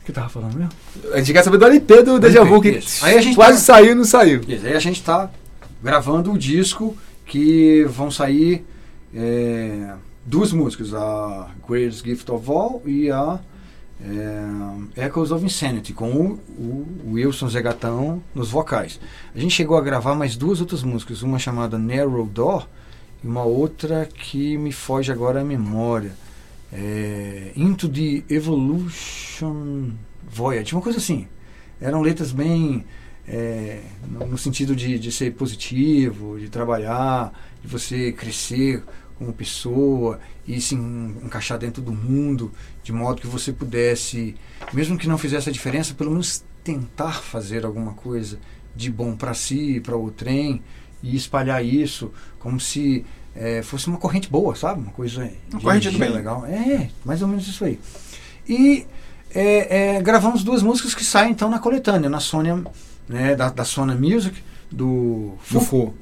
O que eu tava falando mesmo? A gente quer saber do LP do Deja Vu, que. Aí a gente quase tá- saiu e não saiu. Isso, aí a gente tá gravando o disco que vão sair é, duas músicas, a Greatest Gift of All e a é, Echoes of Insanity, com o, o Wilson Zegatão nos vocais. A gente chegou a gravar mais duas outras músicas, uma chamada Narrow Door e uma outra que me foge agora à memória. É, Into the Evolution Voyage, uma coisa assim. Eram letras bem é, no, no sentido de, de ser positivo, de trabalhar, de você crescer como pessoa e se en- encaixar dentro do mundo, de modo que você pudesse, mesmo que não fizesse a diferença, pelo menos tentar fazer alguma coisa de bom para si, para o trem e espalhar isso como se é, fosse uma corrente boa, sabe? Uma coisa Uma corrente do bem. legal. É, mais ou menos isso aí. E é, é, gravamos duas músicas que saem então na coletânea, na Sônia, né, da, da Sona Music, do Fufu.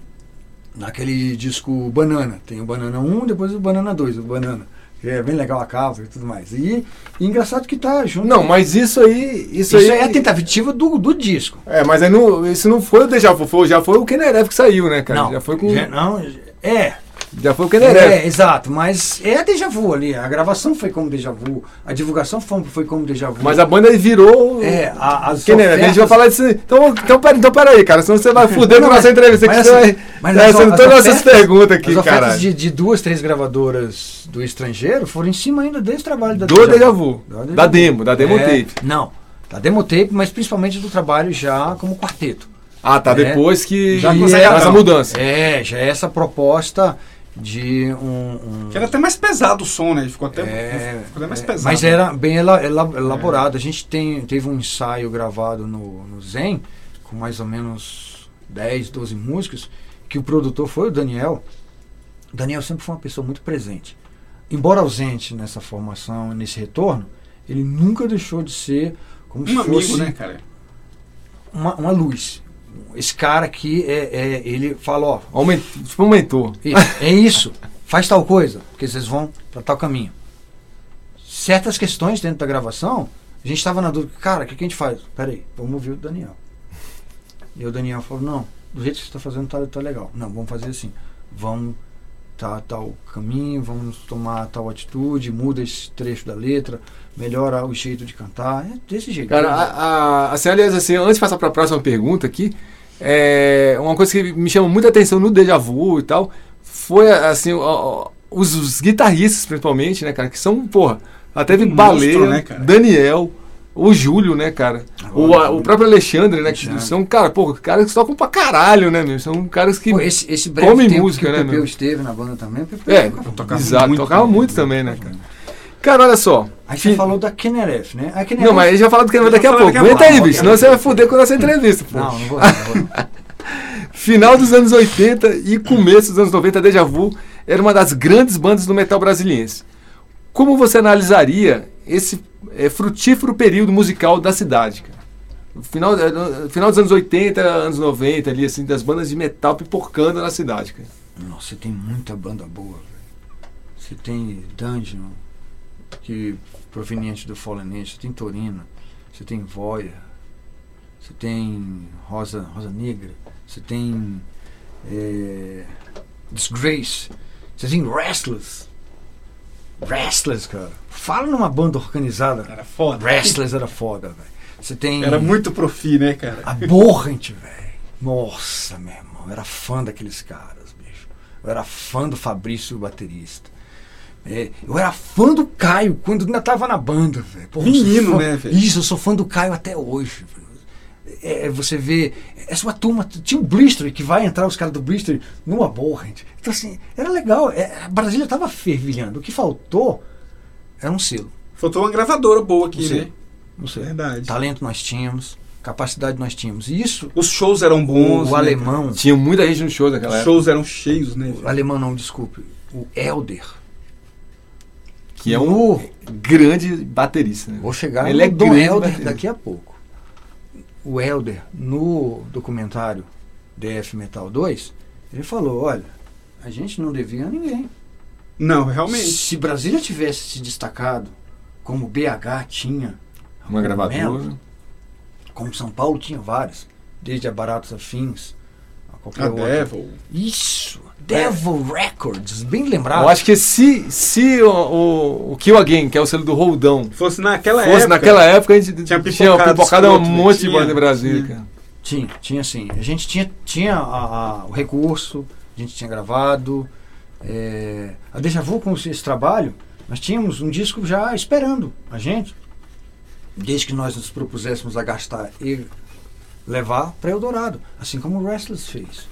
Naquele disco Banana. Tem o Banana 1, depois o Banana 2, o Banana. É bem legal a capa e tudo mais. E, e engraçado que tá junto. Não, mas isso aí. Isso, isso, aí é a tentativa do, do disco. É, mas aí não, isso não foi o Deja Vu, já foi o Kenerev que saiu, né, cara? não, já foi com. já- não, é, Já foi o Kenerev. É, exato, mas é a Deja Vu ali. A gravação foi como Deja Vu, a divulgação foi, foi como Deja Vu. Mas a banda aí virou. É, a, as Kenerev. A gente vai ofertas- falar disso. Então, então, pera, então peraí, cara, senão você vai fuder Não, com a nossa entrevista aqui. mas Você assim, vai. mas Tá as- as essas ofertas- perguntas aqui, As ofertas cara. de, de duas, três gravadoras do estrangeiro foram em cima ainda desse trabalho da Do Deja Vu. Da Deja Da Vu. demo, da demo É, tape. Não, da demo tape, mas principalmente do trabalho já como quarteto. Ah, tá. É. depois que. Já com essa mudança. É, já é essa proposta de um... um- Que era até mais pesado o som, né? Ficou até, É, ficou até mais é, pesado. Mas era bem ela- ela- elaborado. A gente tem, teve um ensaio gravado no, no Zen, com mais ou menos 10, 12 músicas, que o produtor foi o Daniel. O Daniel sempre foi uma pessoa muito presente. embora ausente nessa formação, nesse retorno, ele nunca deixou de ser como se Um fosse amigo, né, cara? uma, uma luz. Esse cara aqui, é, é- ele fala, ó, Aument... Tipo um isso, é isso, faz tal coisa, porque vocês vão para tal caminho. Certas questões dentro da gravação, a gente estava na dúvida, cara, o que, que a gente faz? Peraí, vamos ouvir o Daniel. E o Daniel falou, não, do jeito que você está fazendo tá, tá legal. Não, vamos fazer assim, vamos tá tal caminho, vamos tomar tal atitude, muda esse trecho da letra, melhora o jeito de cantar, é desse jeito. Cara, a, a, assim, aliás, assim, antes de passar para a próxima pergunta aqui, é, uma coisa que me chama muita atenção no Deja Vu e tal, foi, assim, os, os guitarristas, principalmente, né, cara, que são, porra, até teve Um Baleia, monstro, né, cara? Daniel, o Júlio, né, cara, o, a- o próprio Alexandre, né, que Alexandre. são, cara, pô, caras que tocam pra caralho, né, meu, são caras que... Pô, esse, esse breve come tempo música, que né, o meu? esteve na banda também, Pepeu É, tocava exato, muito, tocava né? muito também, né, cara. Cara, olha só. Aí você Fi- falou da Kenneref, né? A Kenneref Não, mas a gente vai falar do que Eu daqui a pouco. a Aguenta aí, bicho, senão você vai foder com essa entrevista, pô. Não, não vou. Não vou. Final dos anos 80 e começo dos anos 90, a Deja Vu era uma das grandes bandas do metal brasiliense. Como você analisaria esse eh, frutífero período musical da cidade, cara? Final, no final dos anos 80, anos 90, ali, assim, das bandas de metal pipocando na cidade, cara. Nossa, você tem muita banda boa, velho. Você tem Dungeon, que proveniente do Fallen Age, você tem Torino, você tem Voya, você tem Rosa, Rosa Negra, você tem é, Disgrace, você tem Restless. Restless, cara. Fala numa banda organizada. Era foda. Restless era foda, velho. Você tem. Era muito profi, né, cara? Aborrent, velho. Nossa, meu irmão. Eu era fã daqueles caras, bicho. Eu era fã do Fabrício, o baterista. É, eu era fã do Caio quando ainda tava na banda, velho. Menino, fã- né, velho? Isso, eu sou fã do Caio até hoje, velho. É, você vê, essa uma turma, tinha o Blister, que vai entrar os caras do Blister no Aborrent. Então, assim, era legal. É, a Brasília tava fervilhando. O que faltou era um selo. Faltou uma gravadora boa aqui, né? Não sei. Verdade. Talento nós tínhamos, capacidade nós tínhamos. Isso, Os shows eram o, bons. o né, alemão, Tinha muita gente no show daquela Os época. shows eram cheios, né? o alemão não, desculpe, o Elder. Que é um grande baterista. Né? Vou chegar Ele no é Dom Helder baterista. daqui a pouco. O Helder, no documentário DF Metal 2, ele falou, olha, a gente não devia a ninguém. Não, realmente. Se Brasília tivesse se destacado, como BH tinha, Uma gravadora. como São Paulo tinha vários, desde a Baratos Afins, a qualquer A outra. Devil. Isso! Devil Records, bem lembrado. Eu acho que se, se o, o, o Kill Again, que é o selo do Roldão, Fosse naquela fosse época. naquela época, a gente tinha tinha pipocado pipocado um né? monte de Tinha, banda em Brasília, tinha. Tinha, tinha sim. A gente tinha, tinha a- a- o recurso, a gente tinha gravado. É, a Deja Vu com esse trabalho, nós tínhamos um disco já esperando a gente. Desde que nós nos propuséssemos a gastar e levar para Eldorado. Assim como o Restless fez.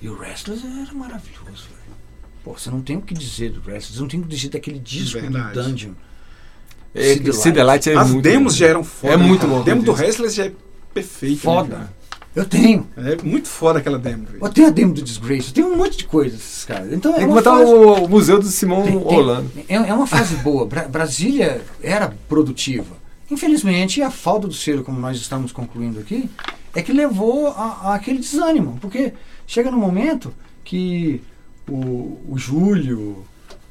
E o Restless era maravilhoso, velho. Pô, você não tem o que dizer do Restless, não tem o que dizer daquele disco Verdade. do Dungeon. É, the Light é As muito demos bom. já eram foda. É né, muito cara? bom. A demo do. Restless já é perfeito. Foda. Né, Eu tenho. cara? é muito foda aquela demo. Eu tenho a demo do Disgrace, eu tenho um monte de coisas, esses caras. Então, é Tem que uma botar fase- o, museu do Simão Tem- rolando. É, é uma fase boa. Bra- Brasília era produtiva. Infelizmente, a falta do selo, como nós estamos concluindo aqui, é que levou a, a aquele desânimo. Porque chega no momento que o, o Júlio,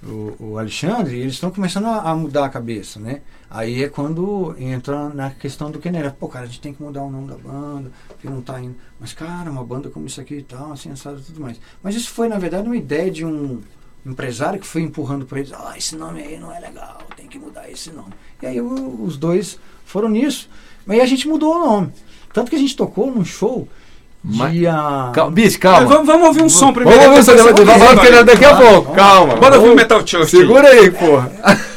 o, o Alexandre, eles estão começando a, a mudar a cabeça, né? Aí é quando entra na questão do que Pô, cara, a gente tem que mudar o nome da banda, porque não tá indo. Mas, cara, uma banda como isso aqui e tal, assim, assado e tudo mais. Mas isso foi, na verdade, uma ideia de um empresário que foi empurrando para eles, ah, esse nome aí não é legal, tem que mudar esse nome. E aí o- os dois foram nisso. Mas aí a gente mudou o nome. Tanto que a gente tocou num show Mas- dia... Calma, bicho, calma. vamos, vamos ouvir um som primeiro. Vamos ouvir o som, vamos daqui a pouco. Calma. Bora ouvir o Metal Church. Segura aí, porra.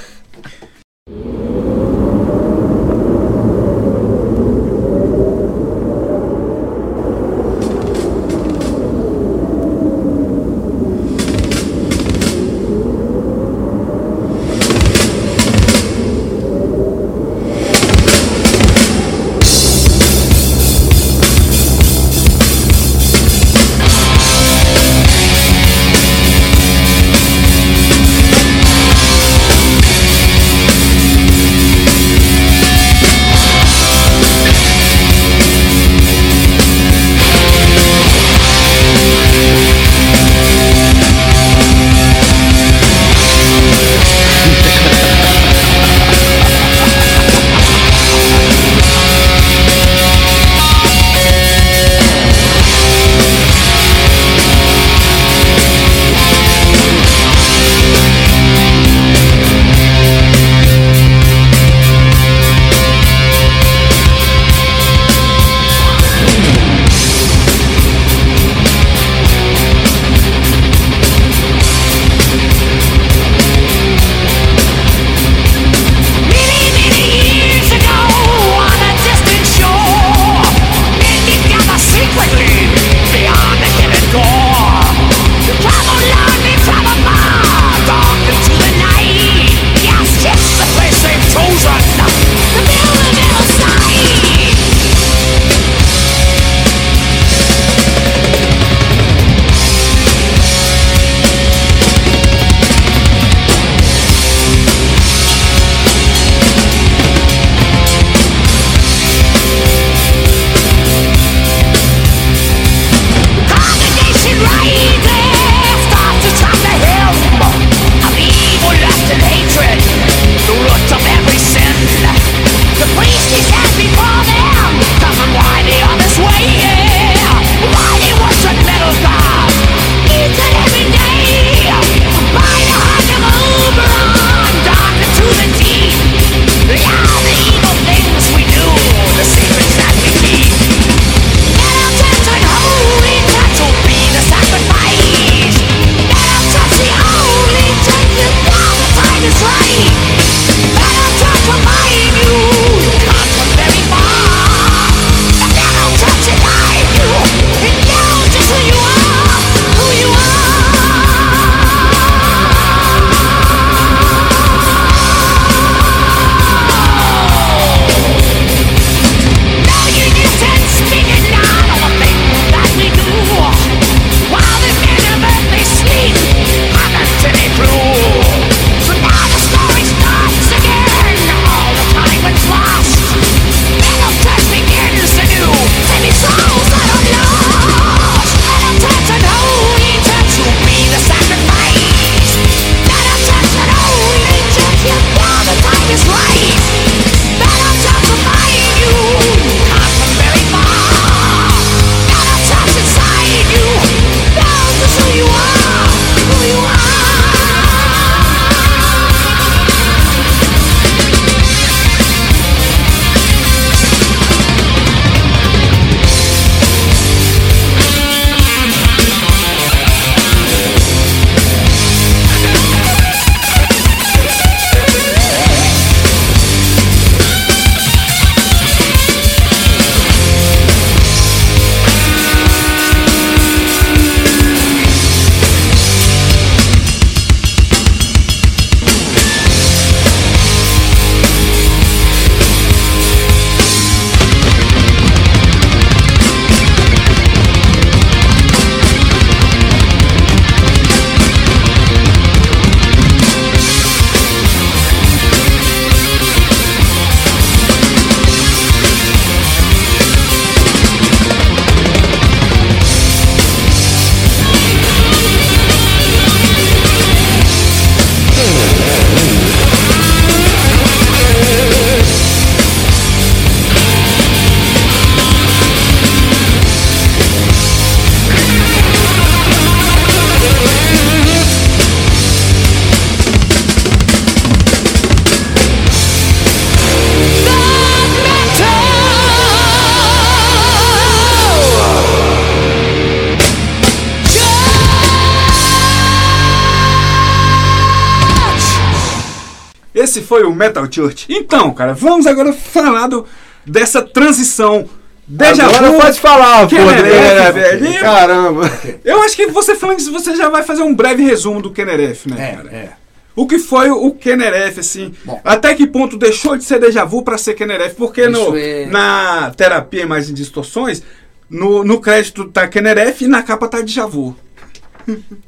Metal Church. Então, cara, vamos agora falar do, dessa transição. Deja Agora vu. pode falar, pô. Kenneref, né? velho. Caramba. Eu acho que você falando isso, você já vai fazer um breve resumo do Kenneref, né, É, cara? é. O que foi o Kenneref, assim? Bom. Até que ponto deixou de ser déjà vu para ser Kenneref? Porque no, é- na terapia Imagens e Distorções, no, no crédito tá Kenneref e na capa tá déjà vu.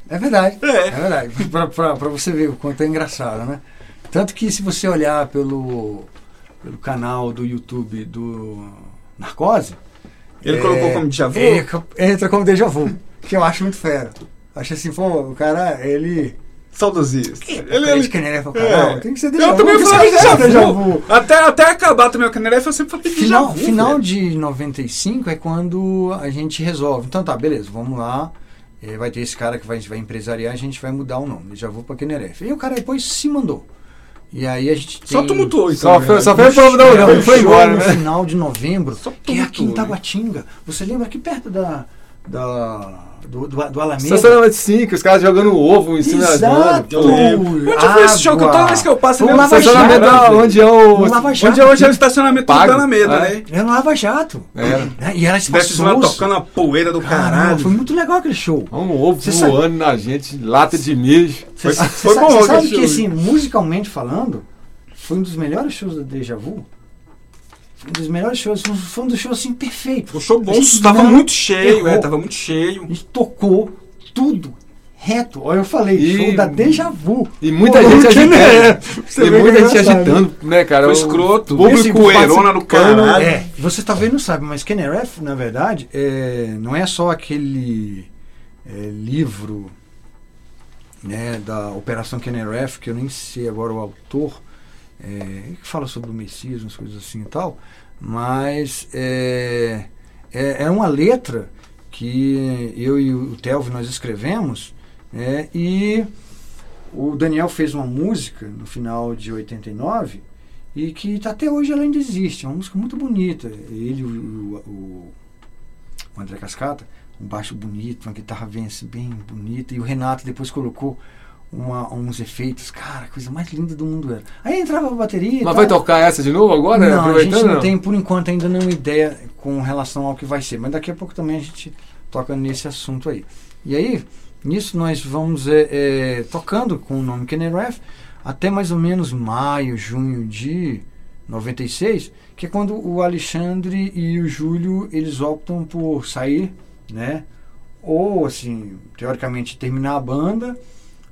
É verdade. É. verdade. Pra, pra, pra você ver o quanto é engraçado, né? Tanto que se você olhar pelo, pelo canal do YouTube do Narcose. Ele é, colocou como déjà vu? ele entra como déjà vu. Que eu acho muito fera. Acho assim, pô, o cara, ele. Saudosista. Ele, ele Kenneré pra caralho. É. Tem que ser déjà Eu vu. também falei déjà é vu. Até, até acabar também o Kenneref, eu sempre falei déjà Final, vu. final velho. de 95 é quando a gente resolve. Então tá, beleza, vamos lá. Eh, vai ter esse cara que vai, vai empresariar, a gente vai mudar o nome. Já vou pra Keneref. E o cara depois se mandou. E aí a gente Só tumultuou, então. Só né? foi, só foi não, não, ele foi embora, no né? final de novembro, Só que é aqui em né? Taguatinga. Você lembra aqui perto da, da, do, do, do Alameda? Estacionamento 5, os caras jogando ovo em cima das bandas. Exato! Eu lembro. Onde foi esse show que eu- toda vez que eu passo, eu no lembro. Estacionamento onde é o. No Lava Jato. Onde é hoje é o estacionamento Pago. do Alameda, É. né? Era no Lava Jato. Era. E era espaçoso. tocando a poeira do Caramba, caralho. foi muito legal aquele show. Um ovo sabe- voando na gente, lata de mijo. Você Foi- sa- foi bom sabe, você sabe que, show. assim, musicalmente falando, foi um dos melhores shows da Deja Vu. Foi um dos melhores shows, foi um- dos shows assim perfeitos. O show bom, A gente tava não muito cheio, é, errou. tava muito cheio. A gente tocou tudo reto. Olha, eu falei, E- show da Deja Vu. E muita Pô, gente que é? agitando. Você E muita é gente agitando, né, cara? Foi O escroto. público poeirona no caralho. É, você talvez não sabe, mas Kenneref, na verdade, é, não é só aquele é, livro né, da Operação Kenneref, que eu nem sei agora o autor, é, que fala sobre o Messias, umas coisas assim e tal, mas é, é, é uma letra que eu e o Telvio nós escrevemos né, e o Daniel fez uma música no final de 89 e que tá até hoje ela ainda existe. É uma música muito bonita. Ele, o, o- o André Cascata, um baixo bonito, uma guitarra vence bem bonita. E o Renato depois colocou uma- uns efeitos. Cara, a coisa mais linda do mundo era. Aí entrava a bateria. Mas vai tocar essa de novo agora? Não, a gente não não? tem, por enquanto, ainda nenhuma ideia com relação ao que vai ser. Mas daqui a pouco também a gente toca nesse assunto aí. E aí, nisso nós vamos é, é, tocando com o nome Kenny Ref até mais ou menos maio, junho de 96, que é quando o Alexandre e o Júlio eles optam por sair, né? Ou assim, teoricamente terminar a banda.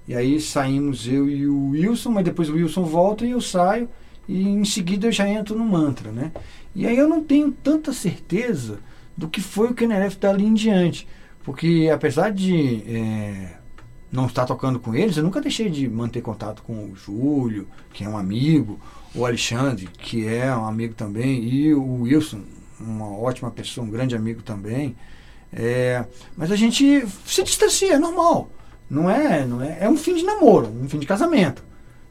E aí saímos eu e o Wilson, mas depois o Wilson volta e eu saio e em seguida eu já entro no mantra, né? E aí eu não tenho tanta certeza do que foi o Kenneref dali em diante, porque apesar de é, não estar tocando com eles, eu nunca deixei de manter contato com o Júlio, que é um amigo, o Alexandre, que é um amigo também, e o Wilson, uma ótima pessoa, um grande amigo também. É, mas a gente se distancia, é normal. Não é, não é, é um fim de namoro, um fim de casamento.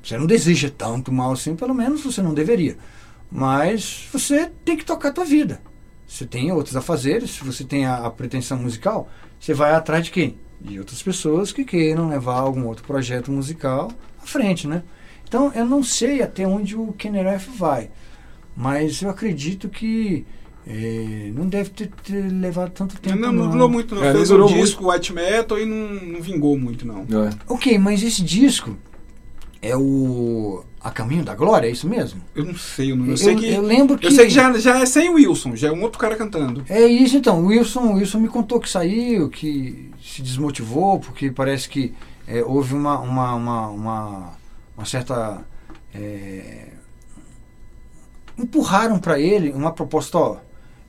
Você não deseja tanto mal assim, pelo menos você não deveria. Mas você tem que tocar a tua vida. Você tem outros afazeres, se você tem a, a pretensão musical, você vai atrás de quem? De outras pessoas que queiram levar algum outro projeto musical à frente, né? Então eu não sei até onde o Kenneref vai, mas eu acredito que eh, não deve ter, ter levado tanto tempo. Não, não durou muito, não. É, não Fez durou um disco White Metal e não, não vingou muito, não. É. Ok, mas esse disco é o A Caminho da Glória, é isso mesmo? Eu não sei o nome. Eu, Eu, sei que, eu lembro que. eu sei que já, já é sem o Wilson, já é um outro cara cantando. É isso então, o Wilson, o Wilson me contou que saiu, que se desmotivou, porque parece que é, houve uma, uma, uma, uma, uma certa. é, empurraram para ele uma proposta, ó,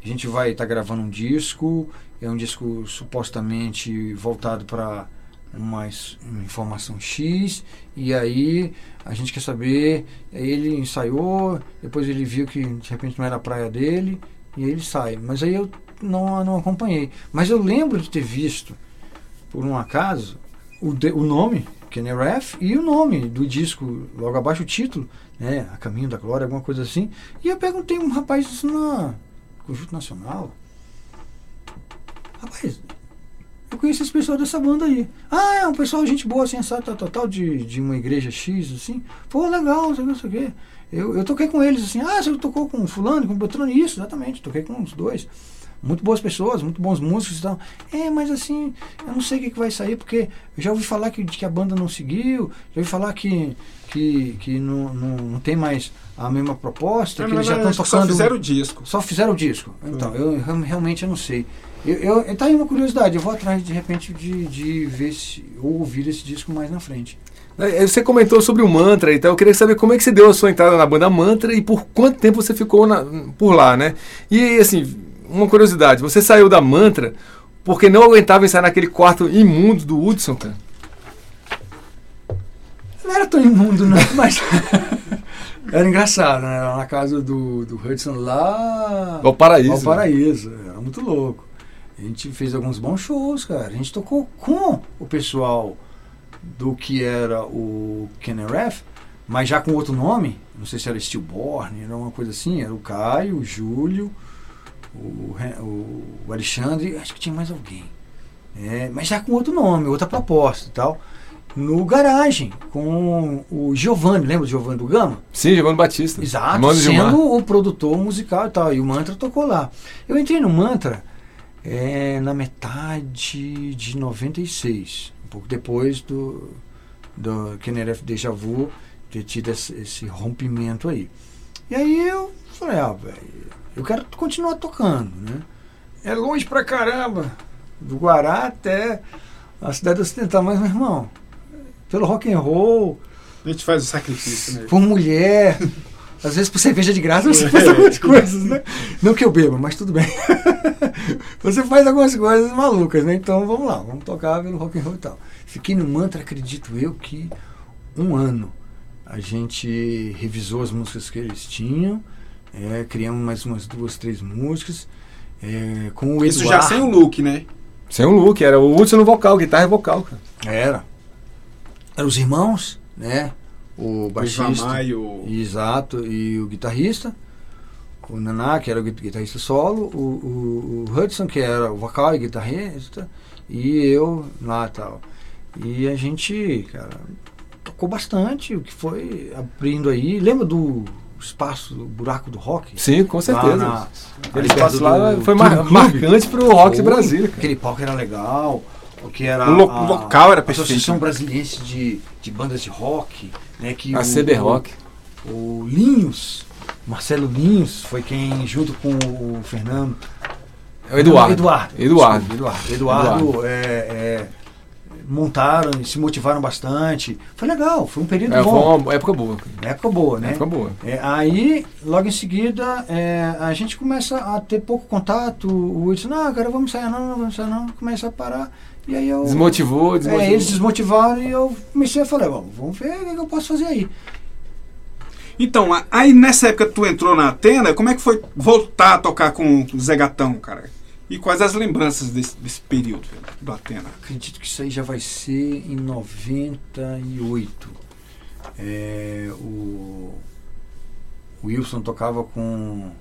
a gente vai estar gravando um disco, é um disco supostamente voltado para uma informação X, e aí a gente quer saber, ele ensaiou, depois ele viu que de repente não era a praia dele, e aí ele sai. Mas aí eu não, não acompanhei. Mas eu lembro de ter visto, por um acaso, o, de- o nome, Kenny Ref, e o nome do disco, logo abaixo o título, né? A Caminho da Glória, alguma coisa assim. E eu perguntei um rapaz isso na Conjunto Nacional. Rapaz, eu conheço esse pessoal dessa banda aí. Ah, é um pessoal, gente boa, assim, essa tal, tal, tal, de, de uma igreja X, assim. Pô, legal, não sei não sei o que. Eu, eu toquei com eles, assim, ah, você tocou com fulano, com Beltrano? Isso, exatamente, toquei com os dois. Muito boas pessoas, muito bons músicos e tal. É, mas assim, eu não sei o que, que vai sair, porque eu já ouvi falar que, que a banda não seguiu, já ouvi falar que, que, que não, não, não tem mais a mesma proposta, Na que eles já estão que tocando... Só fizeram o disco. Só fizeram o disco. Então, eu real- realmente eu não sei. Eu, eu, tá aí uma curiosidade, eu vou atrás de repente de, de ver se, ou ouvir esse disco mais na frente. É, Você comentou sobre o Mantra e tal. Eu queria saber como é que você deu a sua entrada na banda Mantra e por quanto tempo você ficou na- por lá, né? E assim, uma curiosidade: você saiu da Mantra porque não aguentava estar naquele quarto imundo do Hudson, cara? Não era tão imundo, não, mas. era engraçado, né? Era na casa do, do Hudson lá. Ao paraíso. Ao paraíso. Era muito louco. A gente fez alguns bons shows, cara. A gente tocou com o pessoal do que era o Kenny Ref, mas já com outro nome. Não sei se era Stillborn, era uma coisa assim. Era o Caio, o Júlio, o, o Alexandre, acho que tinha mais alguém. É, mas já com outro nome, outra proposta e tal. No garagem, com o Giovanni, lembra do Giovanni do Gama? Sim, Giovanni Batista. Exato, sendo o produtor musical e tal. E o Mantra tocou lá. Eu entrei no Mantra é, na metade de 96, um pouco depois do, do Kenneref Deja Vu ter tido esse, esse rompimento aí. E aí eu falei, ah, velho, eu quero continuar tocando, né? É longe pra caramba, do Guará até a cidade ocidental, mas meu irmão, pelo rock and roll, A gente faz o sacrifício, né? por mulher. Às vezes por cerveja de graça você faz algumas coisas, né? Não que eu beba, mas tudo bem. você faz algumas coisas malucas, né? Então vamos lá, vamos tocar pelo rock and roll e tal. Fiquei no mantra, acredito eu, que um ano a gente revisou as músicas que eles tinham, é, criamos mais umas duas, três músicas. é, com o Eduardo. Isso já sem o look, né? Sem um look, era o Hudson no vocal, guitarra e vocal, cara. Era. Eram os irmãos, né? O O baixista. O... Exato, e o guitarrista, o Naná, que era o gui- guitarrista solo, o, o, o Hudson, que era o vocal e guitarrista, e eu lá e tal. E a gente, cara, tocou bastante, o que foi abrindo aí. Lembra do espaço, do buraco do rock? Sim, com certeza. na- Aquele espaço lá do foi mar- marcante pro rock de Foi. Brasília. cara. Aquele palco era legal. Que era O lo- local era perfeito. Associação Brasiliense de, de Bandas de Rock, né? Que A o- CB Rock. O Linhos, Marcelo Linhos, foi quem, junto com o Fernando. É o Eduardo. Eduardo. Eduardo. Desculpa, Eduardo. Eduardo, é, é, montaram e se motivaram bastante. Foi legal, foi um período É, bom. foi uma época boa. Época boa, né? Época boa. É, aí, logo em seguida, é, a gente começa a ter pouco contato. O Wilson, não, cara, vamos sair não, não vamos sair não. Começa a parar. E aí eu. Desmotivou, desmotivou. É, eles desmotivaram e eu comecei a falar, bom, vamos ver o que, que eu posso fazer aí. Então, aí nessa época tu entrou na Atena, como é que foi voltar a tocar com o Zé Gatão, cara? E quais as lembranças desse, desse período do Atena? Acredito que isso aí já vai ser em 98. É, o, o Wilson tocava com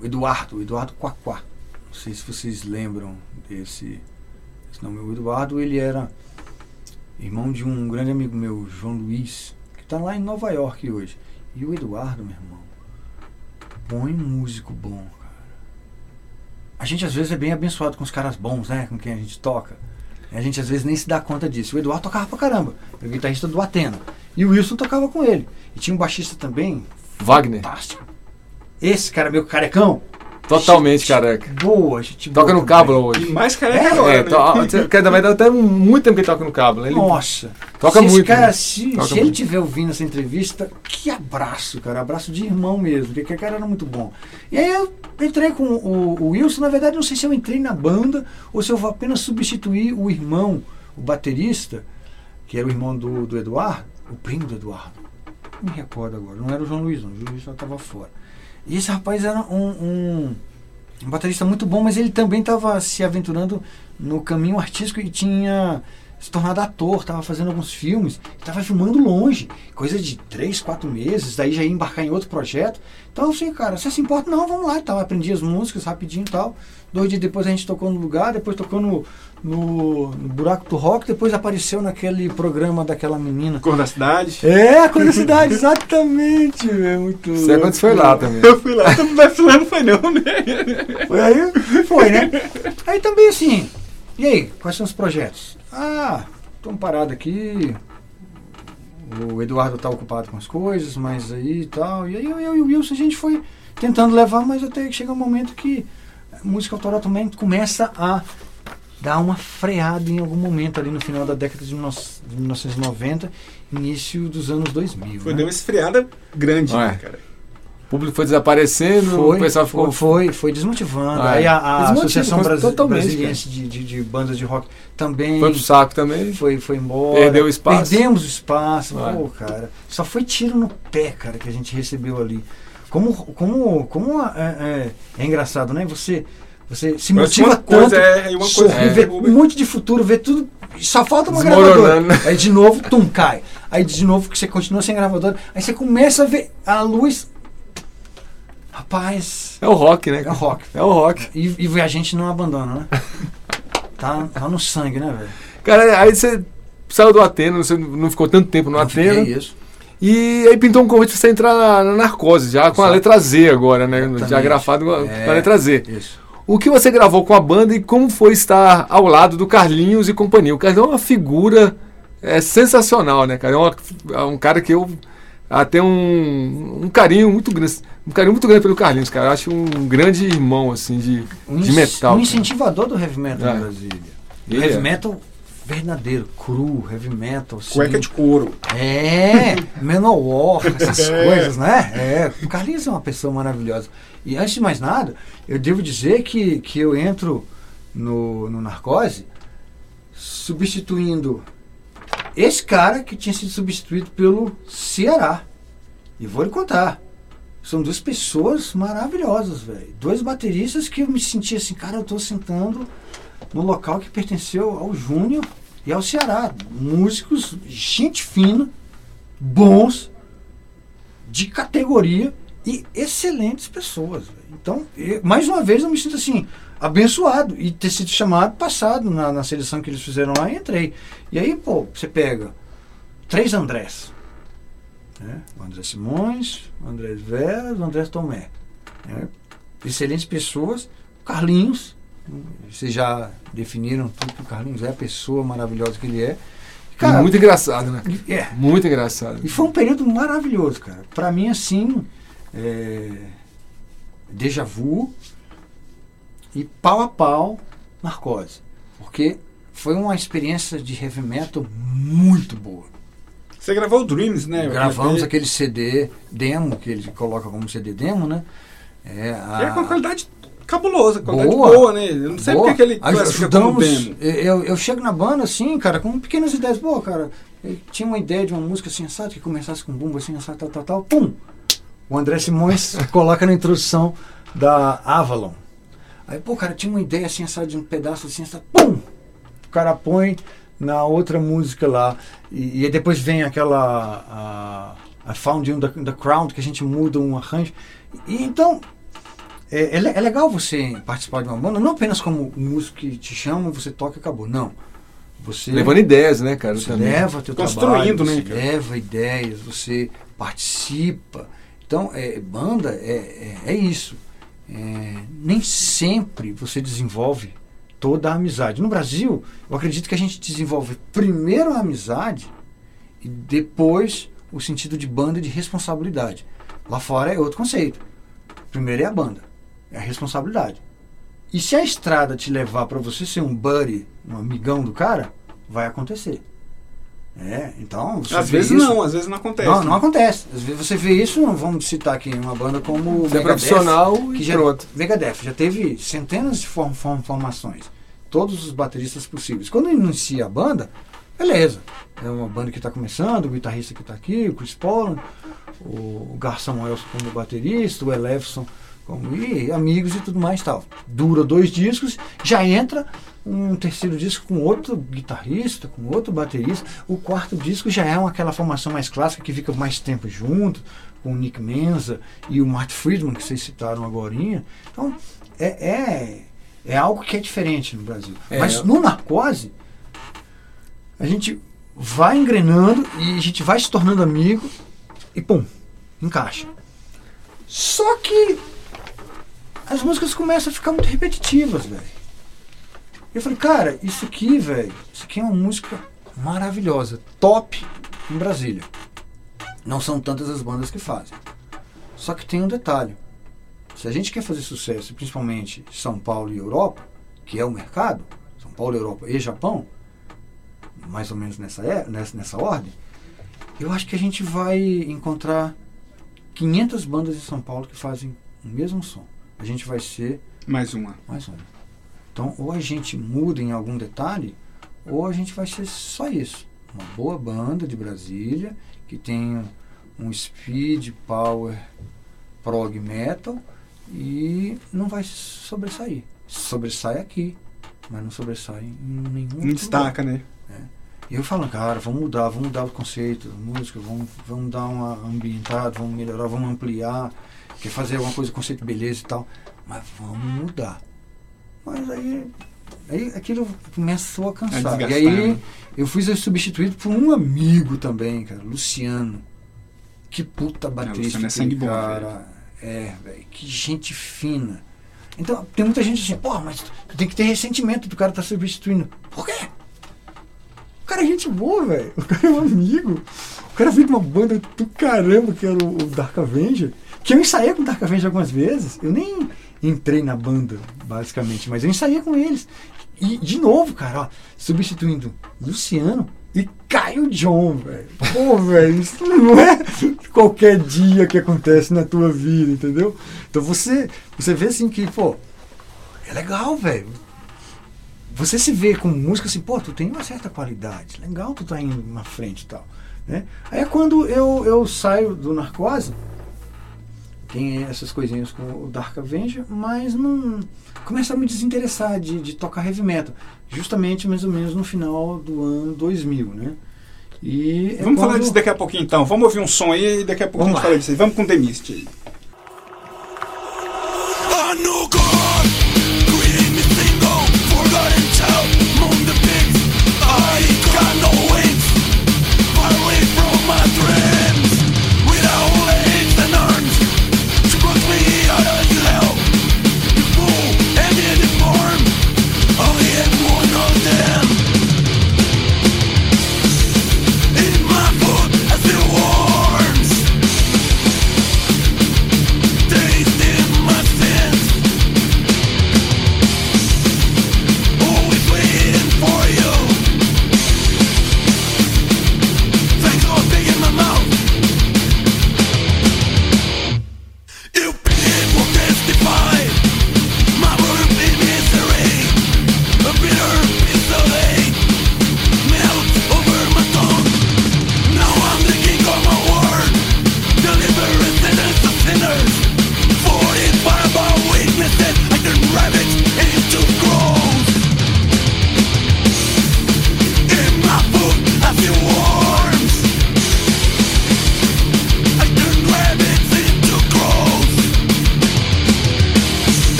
o Eduardo, o Eduardo Quaquá. Não sei se vocês lembram desse, desse nome. O Eduardo, ele era irmão de um grande amigo meu, João Luiz, que está lá em Nova York hoje. E o Eduardo, meu irmão, põe um músico bom, cara. A gente às vezes é bem abençoado com os caras bons, né? Com quem a gente toca. A gente às vezes nem se dá conta disso. O Eduardo tocava pra caramba, o guitarrista do Atena. E o Wilson tocava com ele. E tinha um baixista também, Wagner. fantástico. Esse cara, meu carecão. Totalmente Gente careca. Boa, gente Toca boa no também. cablo E hoje. mais careca É, agora, É, né? to, até muito tempo que ele toca no cablo. Ele Nossa. Toca se muito, Cara, né? se Toca se ele estiver ouvindo essa entrevista, que abraço, cara. Abraço de irmão mesmo, porque aquele cara era muito bom. E aí eu entrei com o, o Wilson. Na verdade, não sei se eu entrei na banda ou se eu vou apenas substituir o irmão, o baterista, que era o irmão do, do Eduardo, o primo do Eduardo. Não me recordo agora. Não era o João Luiz, não. O João Luiz já estava fora. E esse rapaz era um, um, um baterista muito bom, mas ele também estava se aventurando no caminho artístico e tinha se tornado ator, estava fazendo alguns filmes, estava filmando longe, coisa de três, quatro meses, daí já ia embarcar em outro projeto. Então eu falei, cara, você se importa? Não, vamos lá e tal. Aprendi as músicas rapidinho e tal. Dois dias depois a gente tocou no lugar, depois tocou no, no, no Buraco do Rock, depois apareceu naquele programa daquela menina. Cor da cidade. É, a curiosidade, exatamente, é muito Isso é quando você foi lá também. Eu fui lá, vai falar, não foi não, né? Foi aí, foi, né? Aí também assim, e aí, quais são os projetos? Ah, estamos parados aqui. O Eduardo tá ocupado com as coisas, mas aí e tal. E aí eu, eu e o Wilson a gente foi tentando levar, mas até que chega um momento que a música autoral também começa a dar uma freada em algum momento ali no final da década de 19 de 1990, início dos anos 2000. Foi, né? deu uma esfriada grande, É. né, cara? O público foi desaparecendo, Foi, o pessoal ficou. foi, foi desmotivando. Ah, Aí é. a, a Associação mas Brasi- totalmente, Brasiliense de, de, de Bandas de Rock também Foi pro saco também. foi, foi embora. Perdeu o espaço. Perdemos o espaço. Vai. Pô, cara. Só foi tiro no pé, cara, que a gente recebeu ali. Como, como, como é, é- é engraçado, né? Você, você se motiva uma coisa, tanto. é, e uma coisa sorri, é. vê um monte de futuro, vê tudo. Só falta uma gravadora. Aí de novo, tum, cai. Aí de novo que você continua sem gravadora. Aí você começa a ver a luz. Rapaz. É o rock, né? É o rock. É o rock. E, e a gente não abandona, né? tá, tá no sangue, né, velho? Cara, aí você saiu do Atena, você não ficou tanto tempo no Não Atena. isso. E aí pintou um convite pra você entrar na, na narcose, já com a Exato. letra Z agora, né? Já Exatamente. grafado com a, É. com a letra Z. Isso. O que você gravou com a banda e como foi estar ao lado do Carlinhos e companhia? O Carlinhos é uma figura é, sensacional, né, cara? É, uma- é um cara que eu até um, um carinho muito grande, um carinho muito grande pelo Carlinhos, cara. Eu acho um grande irmão assim de, Um, de metal. um cara. incentivador do heavy metal É. em Brasília. Ele heavy é. metal verdadeiro, cru, heavy metal. Sim. Cueca de couro. É, Manowar, essas coisas, né? É, o Carlinhos é uma pessoa maravilhosa. E antes de mais nada, eu devo dizer que, que eu entro no, no Narcose substituindo esse cara que tinha sido substituído pelo Ceará. E vou lhe contar. São duas pessoas maravilhosas, velho. Dois bateristas que eu me senti assim, cara, eu tô sentando no local que pertenceu ao Júnior e ao Ceará. Músicos, gente fina, bons, de categoria, e excelentes pessoas. velho. Então, eu- mais uma vez, eu me sinto assim, abençoado e ter sido chamado, passado na, na seleção que eles fizeram lá entrei. E aí, pô, você pega três Andrés. Né? O André Simões, o André Veras, o André Tomé. né? Excelentes pessoas. O Carlinhos, vocês já definiram tudo que o Carlinhos é, a pessoa maravilhosa que ele é. E muito engraçado, né? é, Muito engraçado. e foi um período maravilhoso, cara. Pra mim, assim, é... déjà vu e pau a pau narcose. Porque foi uma experiência de heavy metal muito boa. Você gravou o Dreams, né? Gravamos aquele CD demo, que ele coloca como CD demo, né? É, a... É com qualidade cabulosa, qualidade Boa. boa, né? Eu não sei Boa. porque que ele Aj- classifica como ajudamos. demo. Eu, eu chego na banda assim, cara, com pequenas ideias. Pô, cara, eu tinha uma ideia de uma música assim, assado, que começasse com bumbo assim, assado, tal, tal, tal. Pum! O André Simões coloca na introdução da Avalon. Aí, pô, cara, tinha uma ideia assim, assado, de um pedaço assim, assado, pum! O cara põe na outra música lá. E, e aí depois vem aquela. A, a Found You in the, in the Crowd, que a gente muda um arranjo. E, então, é, é é legal você participar de uma banda, não apenas como músico que te chama, você toca e acabou. Não. Você Levando ideias, né, cara? você também. leva teu Construindo, trabalho, né, você cara? leva ideias, você participa. Então, é, banda é, é, é isso. É, nem sempre você desenvolve toda a amizade. No Brasil, eu acredito que a gente desenvolve primeiro a amizade e depois o sentido de banda e de responsabilidade. Lá fora é outro conceito. Primeiro é a banda, é a responsabilidade. E se a estrada te levar para você ser um buddy, um amigão do cara, vai acontecer. É, então. Às vezes isso- não, às vezes não acontece. Não, não acontece. Às vezes você vê isso, vamos citar aqui uma banda como. Você é profissional que e já, pronto. Megadeth já teve centenas de form- form- formações. Todos os bateristas possíveis. Quando inicia a banda, beleza. É uma banda que está começando, o guitarrista que está aqui, o Chris Paul, o Garçom Elson como baterista, o Elefson e amigos e tudo mais tal. Dura dois discos, já entra um terceiro disco com outro guitarrista, com outro baterista. O quarto disco já é uma- aquela formação mais clássica que fica mais tempo junto, com o Nick Menza e o Mark Friedman, que vocês citaram agora. Então, é, é, é algo que é diferente no Brasil. É. Mas no Narcose, a gente vai engrenando e a gente vai se tornando amigo e pum, encaixa. Só que as músicas começam a ficar muito repetitivas, velho. Eu falei, cara, isso aqui, velho, isso aqui é uma música maravilhosa, top em Brasília. Não são tantas as bandas que fazem. Só que tem um detalhe. Se a gente quer fazer sucesso, principalmente São Paulo e Europa, que é o mercado, São Paulo, Europa e Japão, mais ou menos nessa, é- nessa, nessa ordem, eu acho que a gente vai encontrar 500 bandas em São Paulo que fazem o mesmo som. A gente vai ser Mais uma. mais um. Então, ou a gente muda em algum detalhe, ou a gente vai ser só isso. Uma boa banda de Brasília, que tem um speed, power, prog metal, e não vai sobressair. Sobressai aqui, mas não sobressai em nenhum Não lugar. destaca, né? E eu falando, cara, vamos mudar, vamos mudar o conceito da música, vamos, vamos dar uma ambientada, vamos melhorar, vamos ampliar, quer fazer alguma coisa, conceito beleza e tal, mas vamos mudar. Mas aí, aí aquilo começou a cansar. A e aí né? eu fui substituído por um amigo também, cara, Luciano. Que puta baterista, Luciano é sangue bom, cara. É, velho, que gente fina. Então, tem muita gente assim, pô, mas tu tem que ter ressentimento do cara tá substituindo. Por quê? O cara é gente boa, velho. O cara é um amigo. O cara veio de uma banda do caramba, que era o Dark Avenger. Que eu ensaiei com o Dark Avenger algumas vezes. Eu nem entrei na banda, basicamente, mas eu ensaiei com eles. E, de novo, cara, ó, substituindo Luciano e Caio John, velho. Pô, velho, isso não é qualquer dia que acontece na tua vida, entendeu? Então você, você vê assim que, pô, é legal, velho você se vê com música assim, pô, tu tem uma certa qualidade, legal tu tá indo na frente e tal. Né? Aí é quando eu, eu saio do Narcose, tem essas coisinhas com o Dark Avenger, mas não começa a me desinteressar de, de tocar heavy metal, justamente mais ou menos no final do ano 2000, né? E é Vamos quando... falar disso daqui a pouquinho então. Vamos ouvir um som aí e daqui a pouco Vamos a gente lá. fala disso. Aí. Vamos com o Mist aí.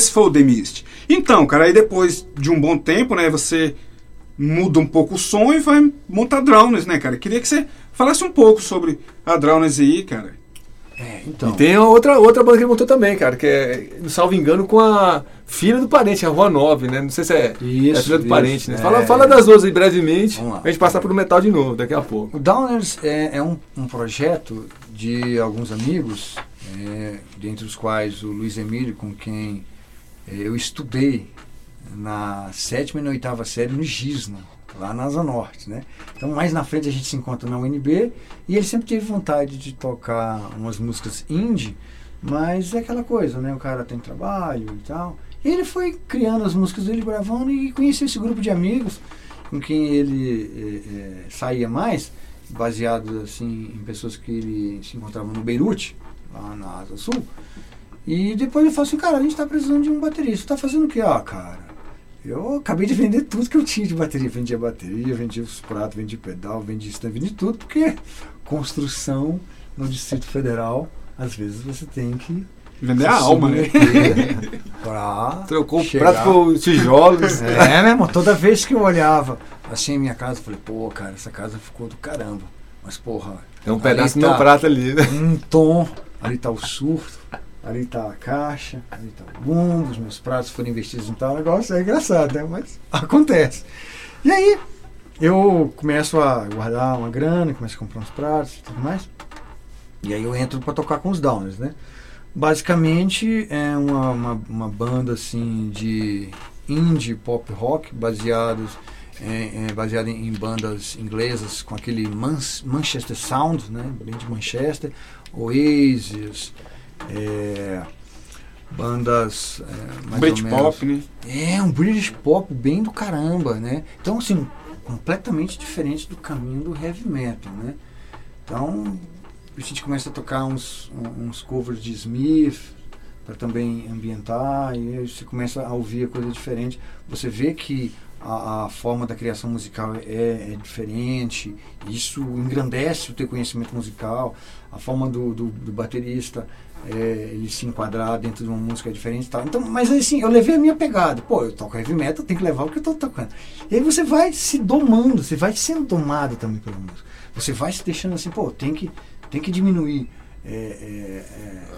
Esse foi o The Mist. Então, cara, aí depois de um bom tempo, né, você muda um pouco o som e vai montar Drowners, né, cara? Queria que você falasse um pouco sobre a Drowners aí, cara. É, então. E tem a outra, outra banda que ele montou também, cara, que é, salvo engano, com a filha do parente, a Rua 9, né? Não sei se é, Isso, é a filha do isso, parente, né? é. Fala, fala das duas aí brevemente, Vamos lá. pra gente passar pro metal de novo daqui a pouco. O Downers é, é um, um projeto de alguns amigos, é, dentre os quais o Luiz Emílio, com quem é, eu estudei na sétima e na oitava série no Gisna, lá na Asa Norte, né? Então mais na frente a gente se encontra na UNB e ele sempre teve vontade de tocar umas músicas indie, mas é aquela coisa, né? O cara tem trabalho e tal. E ele foi criando as músicas dele, gravando e conheceu esse grupo de amigos com quem ele eh, eh, saía mais baseados assim, em pessoas que ele se encontravam no Beirute, lá na Asa Sul. E depois ele falou assim, cara, a gente tá precisando de um baterista. Tá fazendo o quê? Ah, cara, eu acabei de vender tudo que eu tinha de bateria. Vendia bateria, vendia os pratos, vendia pedal, vendia stand, vendia tudo, porque construção no Distrito Federal, às vezes você tem que Vender a alma, né? pra Trocou o prato por tijolos. É, meu irmão, toda vez que eu olhava assim minha casa, eu falei, pô, cara, essa casa ficou do caramba. Mas, porra, É um pedaço do tá meu prato ali, né? Um tom, ali tá o surto, ali tá a caixa, ali tá o bumbo, os meus pratos foram investidos em tal negócio, é engraçado, né? Mas acontece. E aí, eu começo a guardar uma grana, começo a comprar uns pratos e tudo mais. E aí eu entro pra tocar com os Downers, né? Basicamente é uma, uma, uma banda assim de indie pop rock baseados é, é, baseada em, em bandas inglesas com aquele Mans- Manchester Sound, né? Bem de Manchester, Oasis, é, bandas é, mais ou menos Britpop, né? é, um British pop bem do caramba, né? Então, assim, completamente diferente do caminho do heavy metal, né? Então, a gente começa a tocar uns, uns covers de Smith para também ambientar, e aí você começa a ouvir coisa diferente. Você vê que a, a forma da criação musical é, é diferente, isso engrandece o teu conhecimento musical, a forma do, do, do baterista é, ele se enquadrar dentro de uma música diferente e tal. Então, mas assim, eu levei a minha pegada. Pô, eu toco heavy metal, tem que levar o que eu tô tocando. E aí você vai se domando, você vai sendo domado também pela música. Você vai se deixando assim, pô, tem que, tem que diminuir. é, é,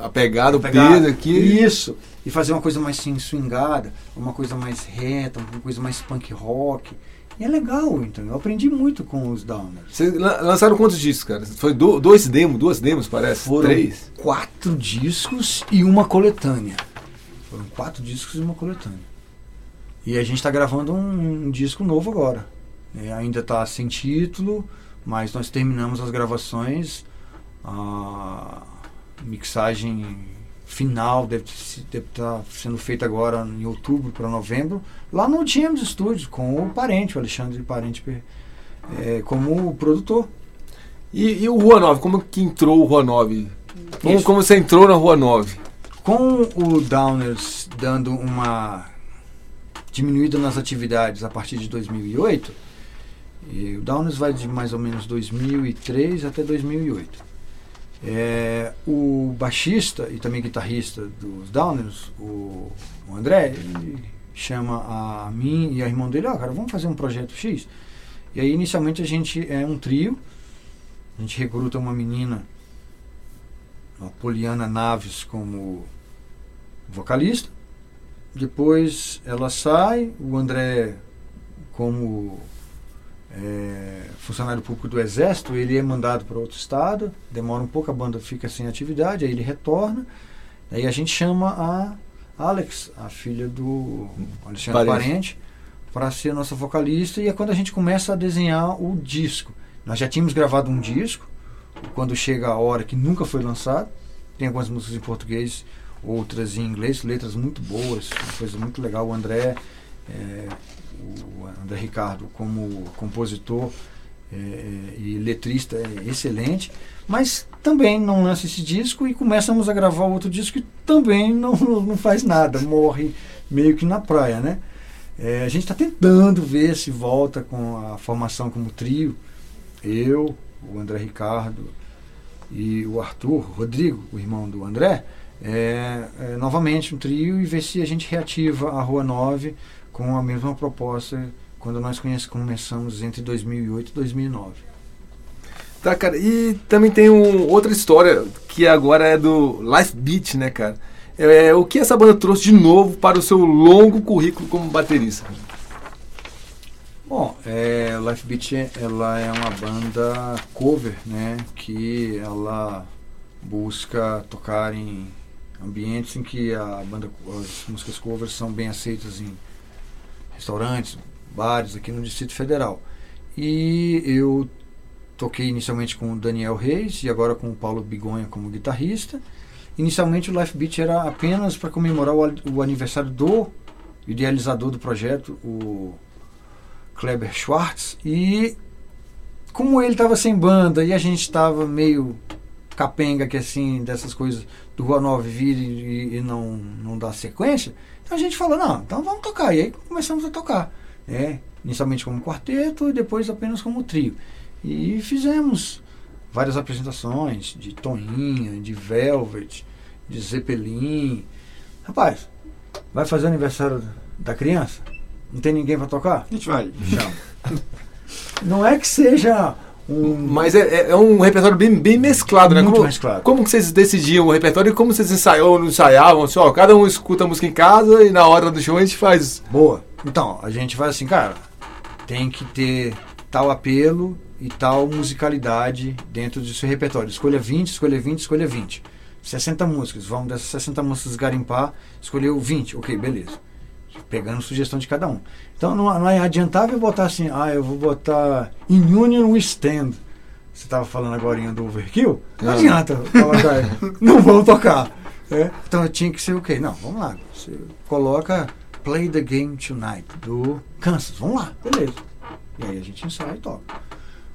é, A pegada, o peso aqui. Isso. E fazer uma coisa mais assim, swingada, uma coisa mais reta, uma coisa mais punk rock. E é legal, então. Eu aprendi muito com os Downers. Vocês lan- lançaram quantos discos, cara? Foi do- dois demos, duas demos, parece? Foram Três. quatro discos e uma coletânea. Foram quatro discos e uma coletânea. E a gente está gravando um, um disco novo agora. É, ainda está sem título, mas nós terminamos as gravações. A mixagem final deve estar sendo feita agora em outubro para novembro, lá no James Studios, com o Parente, o Alexandre Parente, é, como produtor. E, e o Rua 9, como que entrou o Rua 9? Como, Isso. como você entrou na Rua 9? Com o Downers dando uma diminuída nas atividades a partir de 2008, e o Downers vai de mais ou menos 2003 até 2008. É, o baixista e também guitarrista dos Downers, o, o André, ele chama a mim e a irmã dele, ó, cara, vamos fazer um projeto X. E aí, inicialmente, a gente é um trio, a gente recruta uma menina, a Poliana Naves, como vocalista. Depois ela sai, o André, como é, funcionário público do Exército, ele é mandado para outro estado, demora um pouco, a banda fica sem atividade, aí ele retorna. Aí a gente chama a Alex, a filha do Alexandre Parente. Parente, para ser nossa vocalista, e é quando a gente começa a desenhar o disco. Nós já tínhamos gravado um disco, quando chega a hora que nunca foi lançado. Tem algumas músicas em português, outras em inglês, letras muito boas, uma coisa muito legal. O André, é, o André Ricardo, como compositor é, e letrista, é excelente. Mas também não lança esse disco e começamos a gravar outro disco que também não, não faz nada, morre meio que na praia, né? É, a gente está tentando ver se volta com a formação como trio. Eu, o André Ricardo e o Arthur, Rodrigo, o irmão do André, é, é, novamente um trio e ver se a gente reativa a Rua 9 com a mesma proposta quando nós conhece, começamos entre 2008 e 2009. Tá, cara. E também tem um, outra história que agora é do Life Beat, né, cara? É, o que essa banda trouxe de novo para o seu longo currículo como baterista? Bom, é, Life Beat ela é uma banda cover, né, que ela busca tocar em ambientes em que a banda, as músicas covers são bem aceitas em restaurantes, bares aqui no Distrito Federal. E eu toquei inicialmente com o Daniel Reis e agora com o Paulo Bigonha como guitarrista. Inicialmente o Life Beat era apenas para comemorar o, o aniversário do idealizador do projeto, o Kleber Schwartz, e como ele tava sem banda e a gente tava meio capenga que assim, dessas coisas do Rua 9 vir e, e não, não dar sequência, a gente falou, não, então vamos tocar. E aí começamos a tocar. né? inicialmente como quarteto e depois apenas como trio. E fizemos várias apresentações de Toninha, de Velvet, de Zeppelin. Rapaz, vai fazer aniversário da criança? Não tem ninguém para tocar? A gente vai. Não é que seja um. Mas é, é- é um repertório bem, bem mesclado, né? Muito como, mesclado. como que vocês decidiam o repertório e como vocês ensaiam ou não ensaiavam? Assim, ó, cada um escuta a música em casa e na hora do show a gente faz. Boa. Então, a gente vai assim, cara, tem que ter tal apelo e tal musicalidade dentro do seu repertório. Escolha 20, escolha 20, escolha 20. 60 músicas, vamos dessas 60 músicas garimpar, escolheu 20, ok, beleza. Pegando sugestão de cada um. Então não, não adiantava eu botar assim, ah, eu vou botar In Union We Stand. Você estava falando agora do Overkill? Não Ah. adianta colocar, não vão tocar. É, Então tinha que ser o quê? Não, vamos lá. Você coloca Play the Game Tonight, do Kansas. Vamos lá, beleza. E aí a gente ensaia e toca.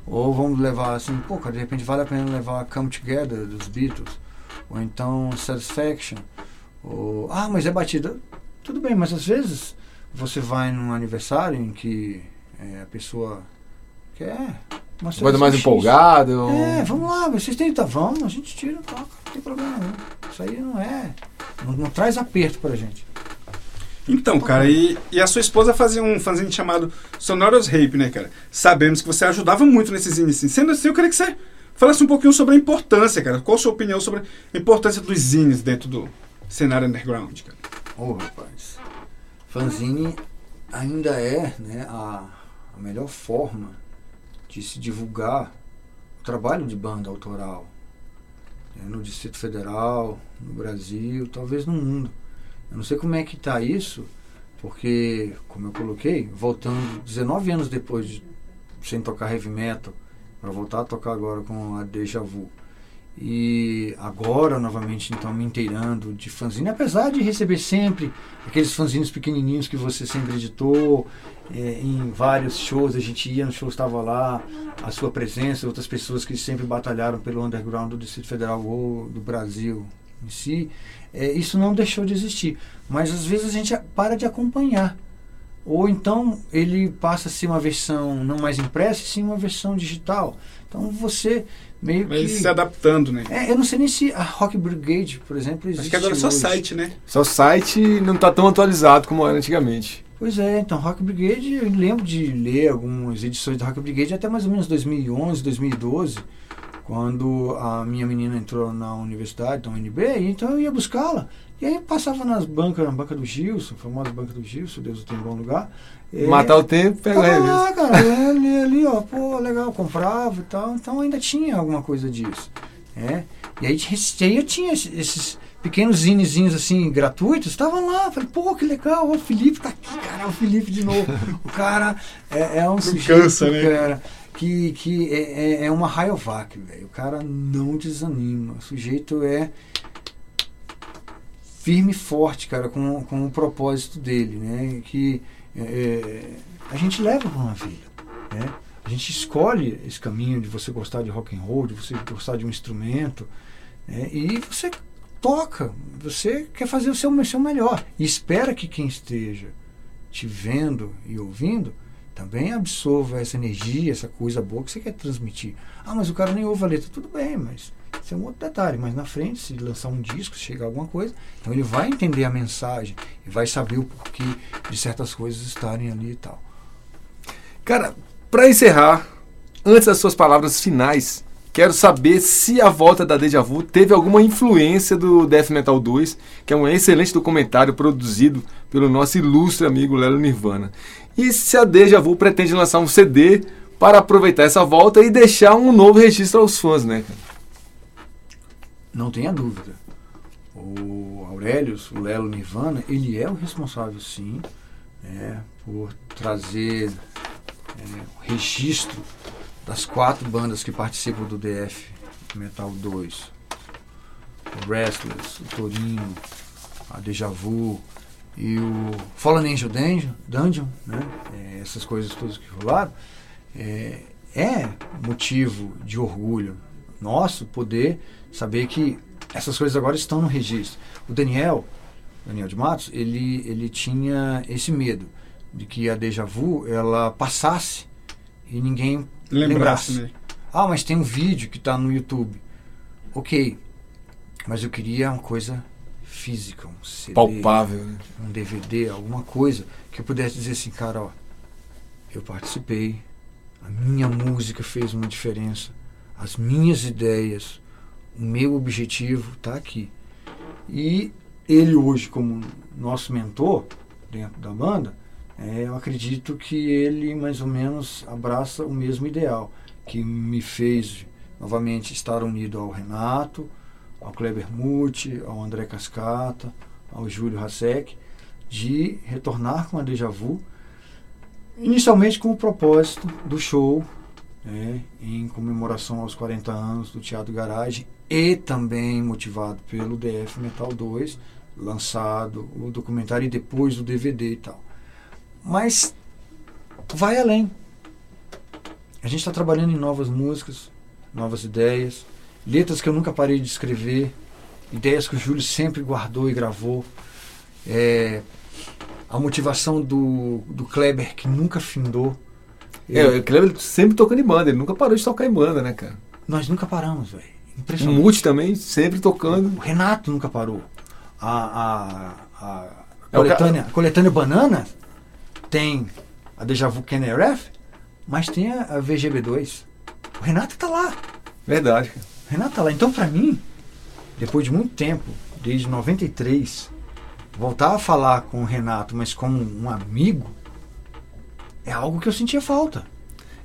Ou vamos levar assim, pô, cara, de repente vale a pena levar Come Together dos Beatles. Ou então Satisfaction. Ou, ah, mas é batida. Tudo bem, mas às vezes você vai num aniversário em que é, a pessoa quer uma Coisa mais X. empolgado. É, vamos lá, vocês têm tá, vamos, a gente tira, toca, não tem problema não. Isso aí não é. Não, não traz aperto pra gente. Então, cara, e, e a sua esposa fazia um fanzine chamado Sonoros Rape, né, cara? Sabemos que você ajudava muito nesses zines. Sendo assim, eu queria que você falasse um pouquinho sobre a importância, cara. Qual a sua opinião sobre a importância dos zines dentro do cenário underground, cara? Ô rapaz, fanzine ainda é né, a, a melhor forma de se divulgar o trabalho de banda autoral né, no Distrito Federal, no Brasil, talvez no mundo. Eu não sei como é que está isso, porque, como eu coloquei, voltando 19 anos depois de sem tocar heavy metal, para voltar a tocar agora com a Deja Vu. E agora, novamente, então, me inteirando de fanzine, apesar de receber sempre aqueles fanzines pequenininhos que você sempre editou, é, em vários shows, a gente ia nos shows, estava lá, a sua presença, outras pessoas que sempre batalharam pelo underground do Distrito Federal ou do Brasil em si, é, isso não deixou de existir. Mas às vezes a gente para de acompanhar. Ou então ele passa a ser uma versão não mais impressa, e sim uma versão digital. Então você meio Mas que. se adaptando, né? É, eu não sei nem se a Rock Brigade, por exemplo, existe. Acho que agora é só hoje. site, né? Seu site não tá tão atualizado como era antigamente. Pois é, então Rock Brigade, eu lembro de ler algumas edições da Rock Brigade até mais ou menos 2011, 2012, quando a minha menina entrou na universidade, na UNB, e então eu ia buscá-la. E aí passava nas bancas, na banca do Gilson, a famosa banca do Gilson, Deus tem em bom lugar. E- Matar o tempo, pega a Tava revista. lá, cara, ali, ali, ó, pô, legal, comprava e tal. Então ainda tinha alguma coisa disso. É. E aí, aí eu tinha esses, pequenos zinezinhos assim, gratuitos, estavam lá. Falei, pô, que legal, o Felipe tá aqui, cara, é o Felipe de novo. o cara é, é um sujeito, cansa, né? cara, que, que é, é, é uma Rayovac, velho. O cara não desanima. O sujeito é firme e forte, cara, com, com o propósito dele, né? Que é, é, a gente leva uma vida, né? A gente escolhe esse caminho de você gostar de rock and roll, de você gostar de um instrumento, né? e você toca, você quer fazer o seu, o seu melhor e espera que quem esteja te vendo e ouvindo também absorva essa energia, essa coisa boa que você quer transmitir. Ah, mas o cara nem ouve a letra. Tudo bem, mas isso é um outro detalhe. Mas na frente, se lançar um disco, se chegar alguma coisa, então ele vai entender a mensagem e vai saber o porquê de certas coisas estarem ali e tal. Cara, pra encerrar, antes das suas palavras finais, quero saber se a volta da Deja Vu teve alguma influência do Death Metal 2, que é um excelente documentário produzido pelo nosso ilustre amigo Lelo Nirvana. E se a Deja Vu pretende lançar um CD para aproveitar essa volta e deixar um novo registro aos fãs, né? Não tenha dúvida. O Aurelius, o Lelo Nirvana, ele é o responsável, sim, né, por trazer é, o registro das quatro bandas que participam do DF Metal 2. O Restless, o Torino, a Deja Vu e o Fallen Angel Dungeon, Dungeon né, é, essas coisas todas que rolaram. É, é motivo de orgulho nosso poder saber que essas coisas agora estão no registro. O Daniel, Daniel de Matos, ele, ele tinha esse medo de que a déjà vu ela passasse e ninguém Lembrasse, lembrasse. Ah, mas tem um vídeo que está no YouTube. Ok, mas eu queria uma coisa física, um CD, Palpável. né? um DVD, alguma coisa que eu pudesse dizer assim, cara, ó, eu participei, a minha música fez uma diferença, as minhas ideias, o meu objetivo está aqui. E ele hoje, como nosso mentor dentro da banda, é, eu acredito que ele mais ou menos abraça o mesmo ideal, que me fez novamente estar unido ao Renato, ao Kleber Muti, ao André Cascata, ao Júlio Hasek, de retornar com a Deja Vu, inicialmente com o propósito do show, né, em comemoração aos 40 anos do Teatro Garage e também motivado pelo DF Metal 2, lançado o documentário e depois o DVD e tal. Mas vai além. A gente está trabalhando em novas músicas, novas ideias, letras que eu nunca parei de escrever, ideias que o Júlio sempre guardou e gravou. É, a motivação do, do Kleber, que nunca findou. É, o Kleber sempre tocando em banda, ele nunca parou de tocar em banda, né, cara? Nós nunca paramos, velho. O Impressionante. Multi também sempre tocando. O Renato nunca parou. A, a, a, É o coletânea, a coletânea Banana tem a Deja Vu KNRF, mas tem a, a VGB2. O Renato tá lá. Verdade, cara. Tá lá. Então, pra mim, depois de muito tempo, desde 93, voltar a falar com o Renato, mas como um amigo, é algo que eu sentia falta.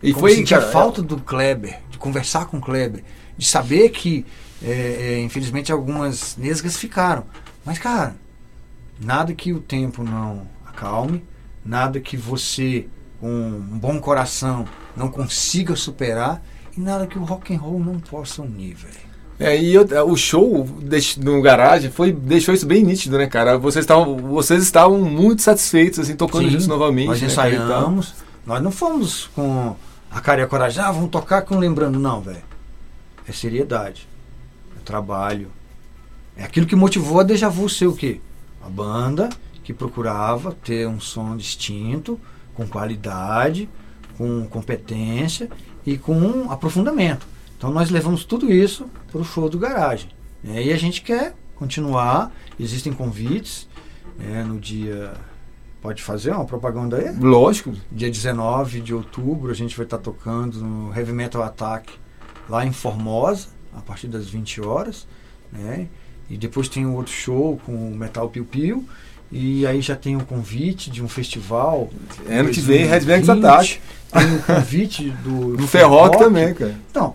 E Como foi, sentia cara, falta do Kleber, de conversar com o Kleber, de saber que, é, é, infelizmente, algumas nesgas ficaram. Mas, cara, nada que o tempo não acalme, nada que você, com um bom coração, não consiga superar, e nada que o rock and roll não possa unir, velho. É, e eu- o show no garagem foi, deixou isso bem nítido, né, cara? Vocês estavam, vocês estavam muito satisfeitos, assim, tocando Sim, juntos novamente. Nós né, ensaiamos, nós não fomos com a cara e a coragem, ah, vamos tocar com lembrando, não, velho. É seriedade, é trabalho. É aquilo que motivou a Deja Vu ser o quê? A banda que procurava ter um som distinto, com qualidade, com competência e com aprofundamento. Então nós levamos tudo isso para o show do garagem. né? E a gente quer continuar, existem convites né, no dia. Pode fazer uma propaganda aí? Lógico. Dia 19 de outubro a gente vai estar tocando no Heavy Metal Attack lá em Formosa, a partir das 20 horas. Né? E depois tem um outro show com o Metal Piu Piu. E aí já tem o convite de um festival. Ano que vem, Red 2020. Banks Attack. Tem o convite do, Do Ferrock também, cara. Então,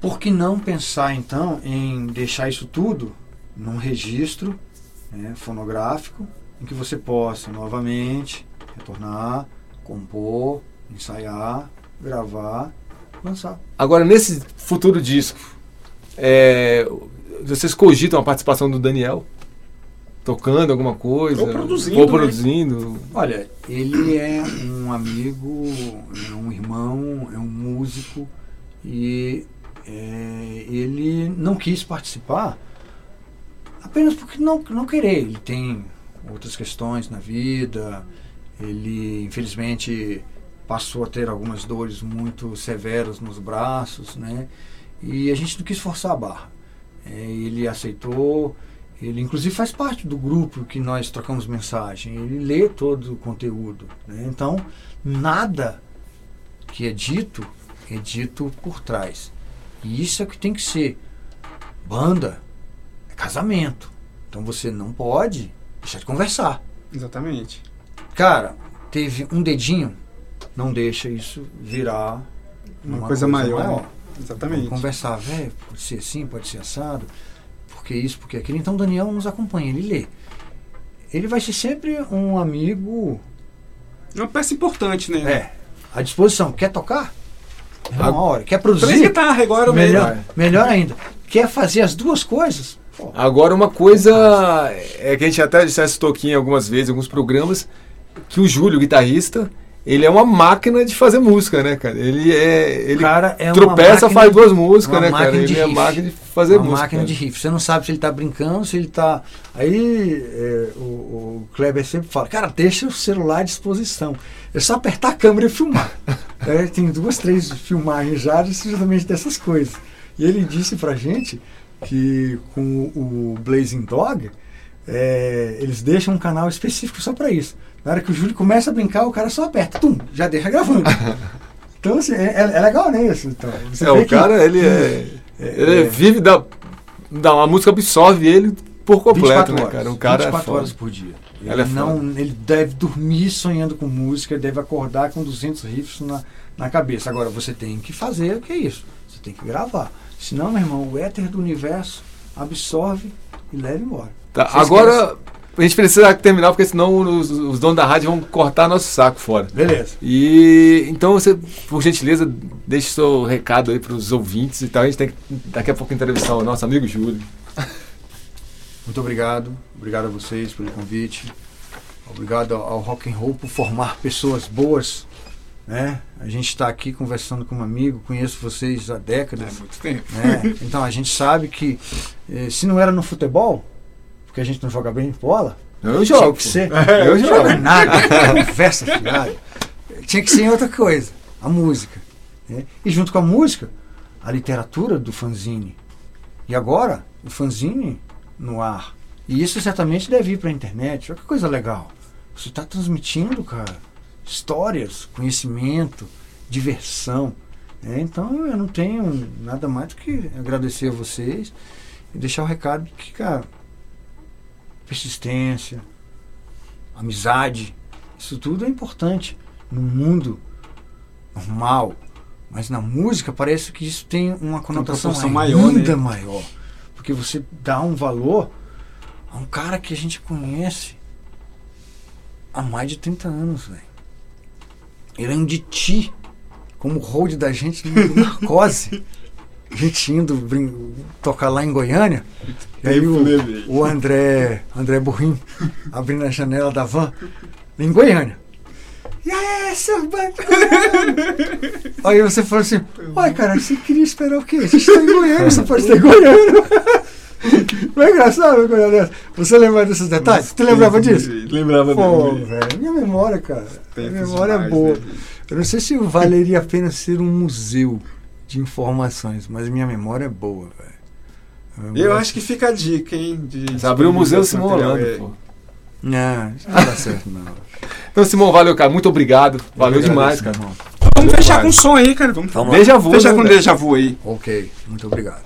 por que não pensar então em deixar isso tudo num registro né, fonográfico em que você possa novamente retornar, compor, ensaiar, gravar, lançar. Agora, nesse futuro disco, é, vocês cogitam a participação do Daniel? Tocando alguma coisa? Ou produzindo, Ou né? produzindo. Olha, ele é um amigo, é um irmão, é um músico e é, ele não quis participar apenas porque não, não querer. Ele tem outras questões na vida, ele infelizmente passou a ter algumas dores muito severas nos braços, né? E a gente não quis forçar a barra. É, ele aceitou, ele inclusive faz parte do grupo que nós trocamos mensagem, ele lê todo o conteúdo. né? Então, nada que é dito é dito por trás. E isso é o que tem que ser. Banda é casamento. Então você não pode deixar de conversar. Exatamente. Cara, teve um dedinho, não deixa isso virar Uma coisa maior, né? Vamos Exatamente. conversar, velho, pode ser assim, pode ser assado, porque isso, porque aquilo. Então o Daniel nos acompanha, ele lê. Ele vai ser sempre um amigo É uma peça importante, né? é, à disposição. Quer tocar? É uma hora. Quer Três produzir? guitarras agora Melhor, mesmo. melhor ainda. Quer fazer as duas coisas? Pô, Agora, uma coisa é que a gente até já citou aqui em algumas vezes, em alguns programas, que o Júlio, o guitarrista, ele é uma máquina de fazer música, né, cara? Ele é. Ele cara é uma tropeça, máquina faz duas músicas, uma né, cara? Ele é riff. máquina de fazer uma música. máquina cara. de riff. Você não sabe se ele tá brincando, se ele tá. Aí é, o, o Kleber sempre fala, cara, deixa o celular à disposição. É só apertar a câmera e filmar. É, tem duas, três filmagens já justamente dessas coisas. E ele disse pra gente que com o, Blazing Dog, é, eles deixam um canal específico só pra isso. Na hora que o Júlio começa a brincar, o cara só aperta, tum, já deixa gravando. Então, assim, é, é- é legal, né? Isso, então, Você É, o que- cara, ele é. Ele vive da. da a música absorve ele por completo, 24 né, cara? Um cara. é 24 foda. horas por dia. Ele, Ela é não, foda. ele deve dormir sonhando com música, ele deve acordar com 200 riffs na, na cabeça. Agora, você tem que fazer o que é isso? Você tem que gravar. Senão, meu irmão, o éter do universo absorve e leva embora. Tá, agora a gente precisa terminar, porque senão os, os donos da rádio vão cortar nosso saco fora. Beleza. E então você, por gentileza, deixe seu recado aí para os ouvintes e tal. A gente tem que daqui a pouco entrevistar o nosso amigo Júlio. Muito obrigado. Obrigado a vocês pelo convite. Obrigado ao Rock and Roll por formar pessoas boas. Né? A gente está aqui conversando com um amigo, conheço vocês há décadas. É muito tempo. né? Então a gente sabe que eh, se não era no futebol, porque a gente não joga bem bola, Eu jogo. que ser. Eu não jogo. nada, conversa fiada. Tinha que ser outra coisa, a música. né? E junto com a música, a literatura do fanzine. E agora, o fanzine no ar. E isso certamente deve ir para a internet. Olha que coisa legal. Você está transmitindo, cara, histórias, conhecimento, diversão. né? então eu não tenho nada mais do que agradecer a vocês e deixar o recado que, cara, persistência, amizade, isso tudo é importante no mundo normal. Mas na música parece que isso tem uma conotação proporção ainda maior, né? maior. Porque você dá um valor a um cara que a gente conhece há mais de 30 anos, velho. Ele é um de ti, como o hold da gente no narcose. A gente indo brin- tocar lá em Goiânia. E aí o, o André, André Burrim abrindo a janela da van em Goiânia. E aí, seu bacana? Aí você falou assim, uai, cara, você queria esperar o quê? A gente tá em Goiânia, você pode estar em Goiânia. Não é engraçado uma coisa dessa? Você lembra desses detalhes? Você lembrava disso? Lembrava Pô, velho, minha memória, cara. Minha memória é demais, boa. né? Eu não sei se valeria a pena ser um museu de informações, mas minha memória é boa, velho. Eu é- acho que fica a dica, hein? De Você abriu o Museu Holanda, é. pô. Não, isso não dá certo, não. Então, Simão, valeu, cara. Muito obrigado. Valeu Eu demais, cara. Vamos fechar com som aí, cara. Vamos, Vamos lá. Déjà vu, fechar né, com velho? déjà vu aí. Ok, muito obrigado.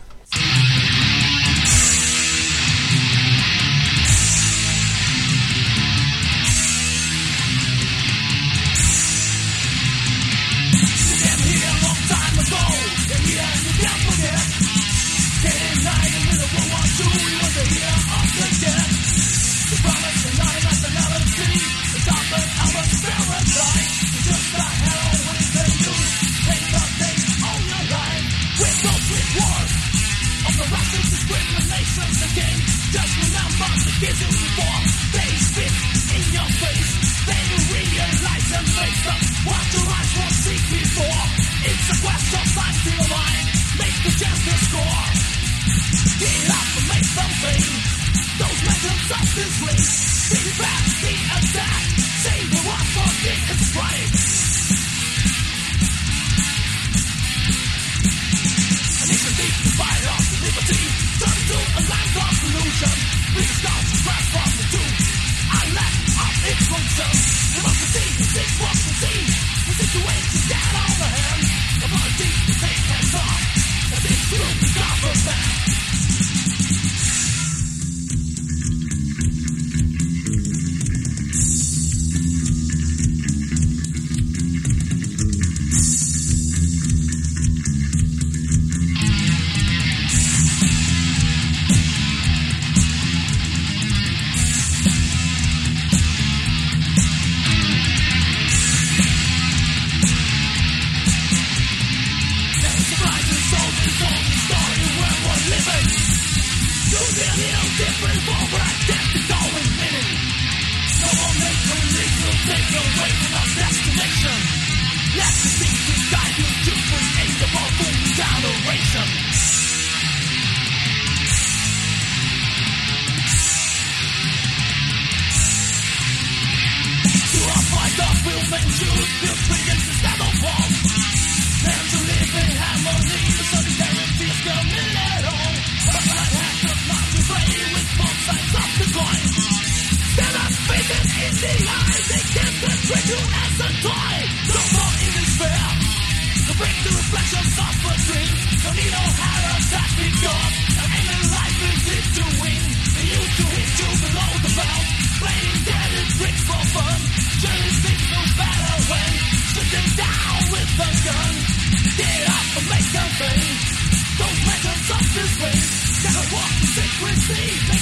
DI, they can't you as a toy. Break the a dream. Need no that life is to win. They to hit you below the belt. Playing dead for fun. Better when shooting down with a gun. Get up make a. Don't let them stop. Gotta walk the secrecy.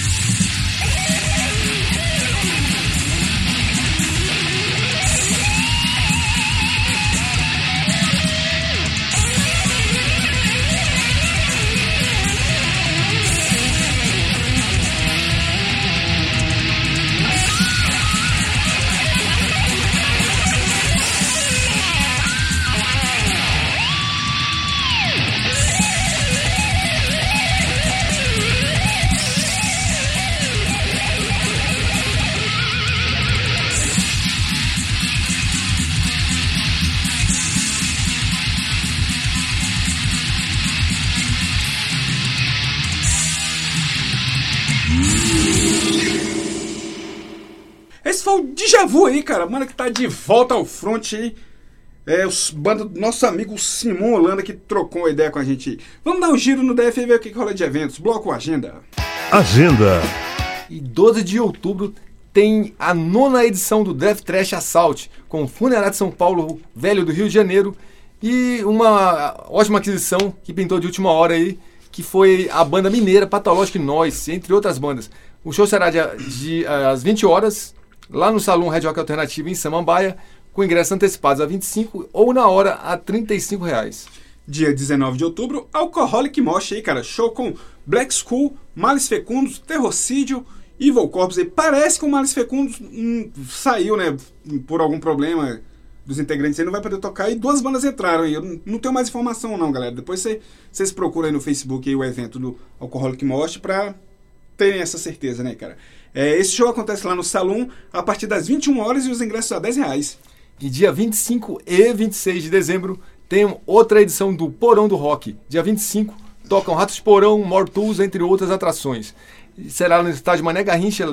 Vu aí, cara. Mano, que tá de volta ao front aí. É, os banda do nosso amigo Simon Holanda que trocou uma ideia com a gente. aí. Vamos dar um giro no DF e ver o que que rola de eventos. Bloco Agenda. Agenda. E 12 de outubro tem a nona edição do Death Trash Assault, com o Funerário de São Paulo, velho do Rio de Janeiro, e uma ótima aquisição que pintou de última hora aí, que foi a banda mineira Patológica Noise, entre outras bandas. O show será de, de, eh, às 20 horas, lá no Salão Red Rock Alternativo em Samambaia, com ingressos antecipados a 25 ou na hora a 35 reais. Dia 19 de outubro, Alcoholic Mosh aí, cara. Show com Black School, Males Fecundos, Terrocídio, Evil Corpse. aí. Parece que o Males Fecundos hum, saiu, né? Por algum problema dos integrantes aí, não vai poder tocar. E duas bandas entraram aí. Eu não- tenho mais informação não, galera. Depois cê- vocês procuram aí no Facebook aí o evento do Alcoholic Mosh pra terem essa certeza, né, cara? É, esse show acontece lá no Salão a partir das 21 horas e os ingressos a 10 reais. E dia 25 e 26 de dezembro tem outra edição do Porão do Rock. Dia 25 tocam Ratos de Porão, Mortus, entre outras atrações. Será no estádio Mané Garrincha,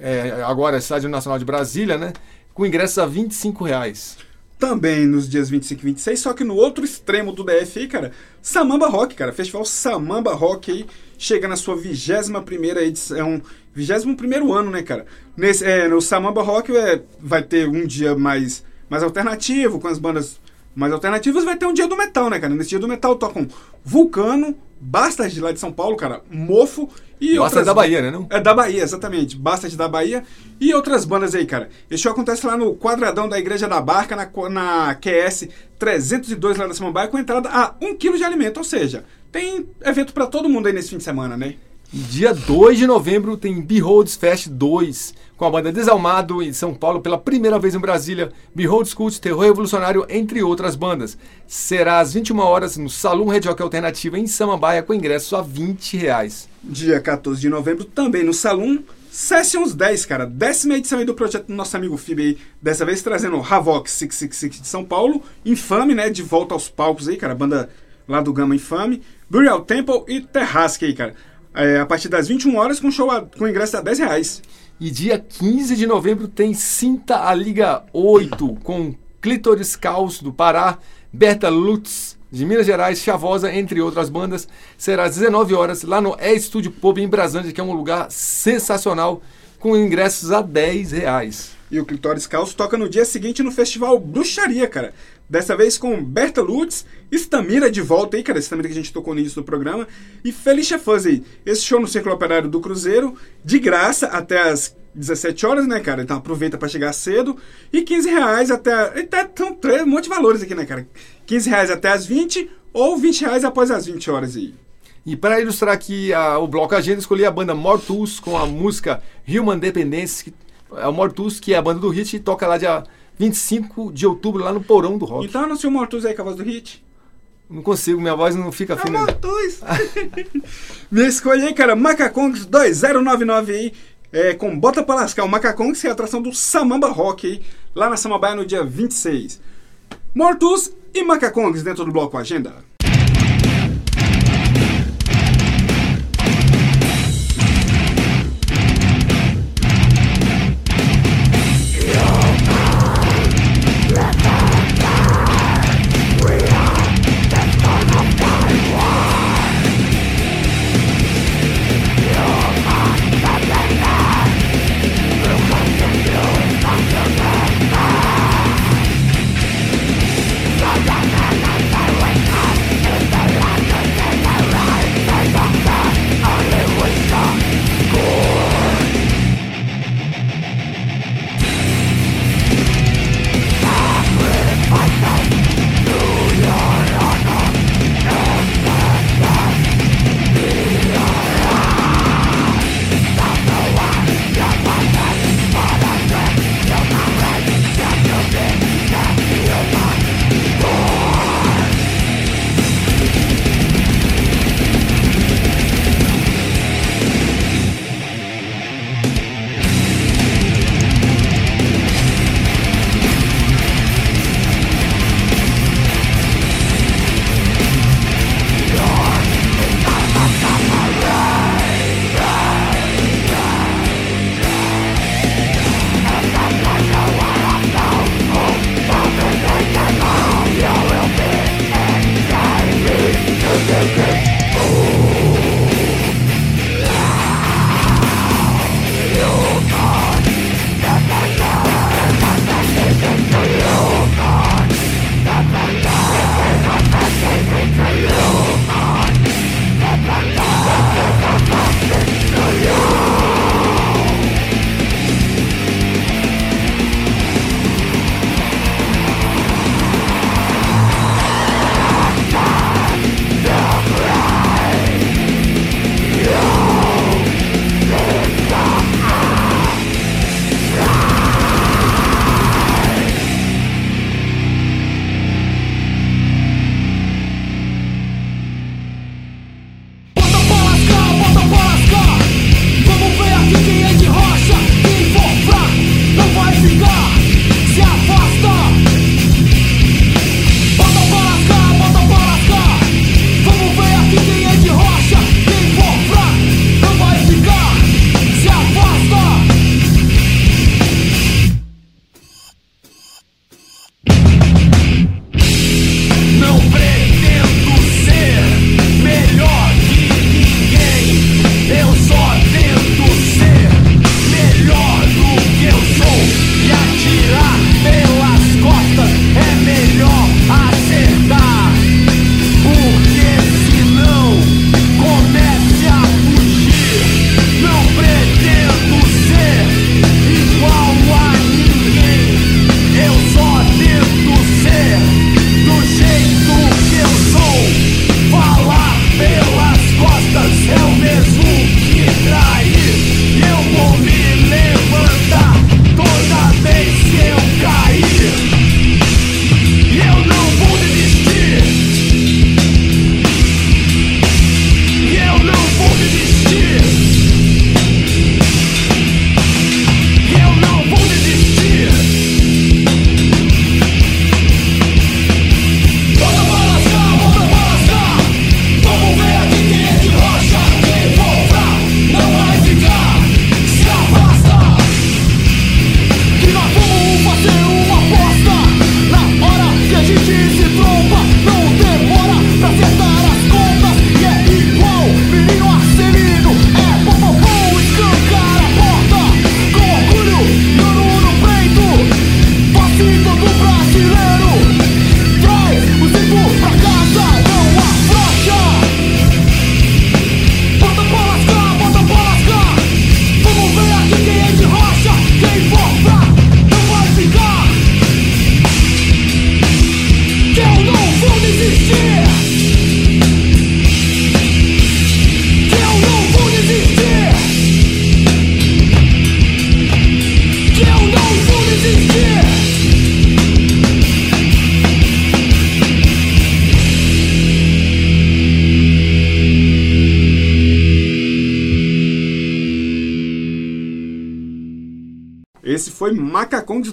é, agora Estádio Nacional de Brasília, né? Com ingressos a 25 reais. Também nos dias 25 e 26, só que no outro extremo do DF aí, cara, Samamba Rock, cara. Festival Samamba Rock aí chega na sua 21 edição, 21 ano, né, cara? Nesse, é, no Samamba Rock é, vai ter um dia mais, mais alternativo, com as bandas mais alternativas, vai ter um dia do metal, né, cara? Nesse dia do metal tocam Vulcano, Bastard lá de São Paulo, cara, Mofo e Bastard outras da Bahia, né, não? é da Bahia, exatamente. Bastard da Bahia e outras bandas aí, cara. Esse show acontece lá no quadradão da Igreja da Barca, na, na QS 302 lá na Samambaia, com entrada a 1 kg de alimento. Ou seja, tem evento pra todo mundo aí nesse fim de semana, né? Dia 2 de novembro tem Beholds Fest 2, com a banda Desalmado em São Paulo pela primeira vez em Brasília, Behold Cult, Terror Revolucionário, entre outras bandas. Será às 21 horas no Salão Red Rock Alternativa em Samambaia, com ingresso a 20 reais. Dia 14 de novembro, também no Salão, Sessions 10, cara. Décima edição aí do projeto do nosso amigo Fib aí. Dessa vez trazendo o Havoc 666 de São Paulo. Infame, né? De volta aos palcos aí, cara. Banda lá do Gama Infame. Burial Temple e Terrasque aí, cara. É, a partir das 21 horas com show a- com ingresso a 10 reais. E dia 15 de novembro tem Cinta a Liga 8, com Clítoris Caos do Pará, Berta Lutz de Minas Gerais, Chavosa, entre outras bandas. Será às 19 horas lá no É Estúdio Pub em Brasília, que é um lugar sensacional, com ingressos a 10 reais. E o Clitóris Caos toca no dia seguinte no festival Bruxaria, cara. Dessa vez com Berta Lutz, Stamira de volta aí, cara. Stamira que a gente tocou no início do programa. E Felicia Fuzz aí. Esse show no Círculo Operário do Cruzeiro, de graça até as 17 horas, né, cara? Então aproveita pra chegar cedo. E 15 reais até. até três, um monte de valores aqui, né, cara? 15 reais até as 20 ou 20 reais após as 20 horas aí. E para ilustrar aqui a- o bloco agenda, escolhi a banda Mortus com a música Human Dependence. que É o Mortus, que é a banda do Hit, e toca lá dia 25 de outubro, lá no Porão do Rock. Então anuncia o Mortus aí com a voz do Hit. Não consigo, minha voz não fica fina. Mortus! Minha escolha aí, cara, Macacongs 2099 aí. É, com Bota pra Lascar, o Macacongs, que é a atração do Samamba Rock aí, lá na Samambaia no dia 26. Mortus e Macacongs dentro do bloco Agenda.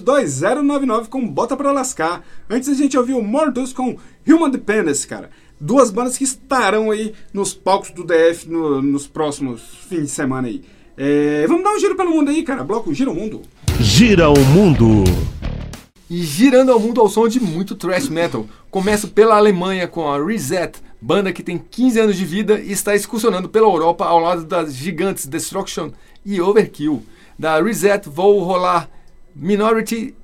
Macacongs 2099 com Bota Pra Lascar. Antes a gente ouviu Mordus com Human Dependence, cara. Duas bandas que estarão aí nos palcos do DF no- nos próximos fins de semana aí. É, vamos dar um giro pelo mundo aí, cara. Bloco Gira o Mundo. Gira o mundo. E girando ao mundo ao som de muito thrash metal. Começo pela Alemanha com a Reset, banda que tem 15 anos de vida e está excursionando pela Europa ao lado das gigantes Destruction e Overkill. Da Reset vou rolar Minority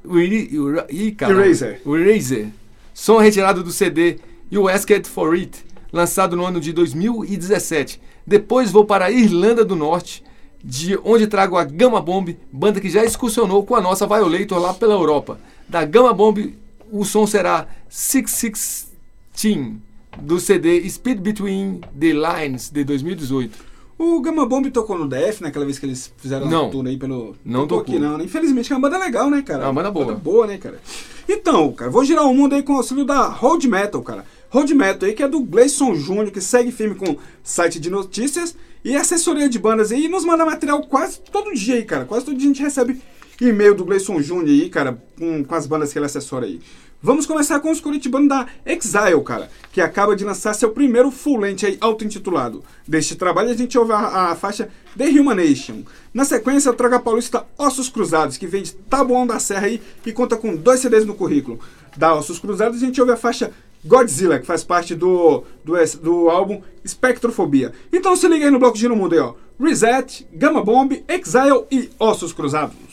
Ih, caramba. Eraser. Eraser. Som retirado do CD You Asked For It, lançado no ano de 2017. Depois vou para a Irlanda do Norte, de onde trago a Gamma Bomb, banda que já excursionou com a nossa Violator lá pela Europa. Da Gamma Bomb, o som será 616, do CD Speed Between the Lines, de 2018. O Gamma Bomb tocou no DF naquela vez que eles fizeram Não. a tour aí pelo. Não tocou aqui, não. né? Infelizmente, é uma banda legal, né, cara? É uma banda boa. boa, né, cara? Então, cara, vou girar o mundo aí com o auxílio da Road Metal, cara. Road Metal aí, que é do Gleison Júnior, que segue firme com site de notícias e assessoria de bandas aí, e nos manda material quase todo dia aí, cara. Quase todo dia a gente recebe e-mail do Gleison Júnior aí, cara, com, com as bandas que ele assessora aí. Vamos começar com os curitibanos da Exile, cara, que acaba de lançar seu primeiro full length aí, auto-intitulado. Deste trabalho a gente ouve a, a faixa The Humanation. Na sequência, eu trago a paulista Ossos Cruzados, que vem de Taboão da Serra aí e conta com dois CDs no currículo. Da Ossos Cruzados a gente ouve a faixa Godzilla, que faz parte do, do, do álbum Spectrofobia. Então se liga aí no bloco de No Mundo aí, ó. Reset, Gamma Bomb, Exile e Ossos Cruzados.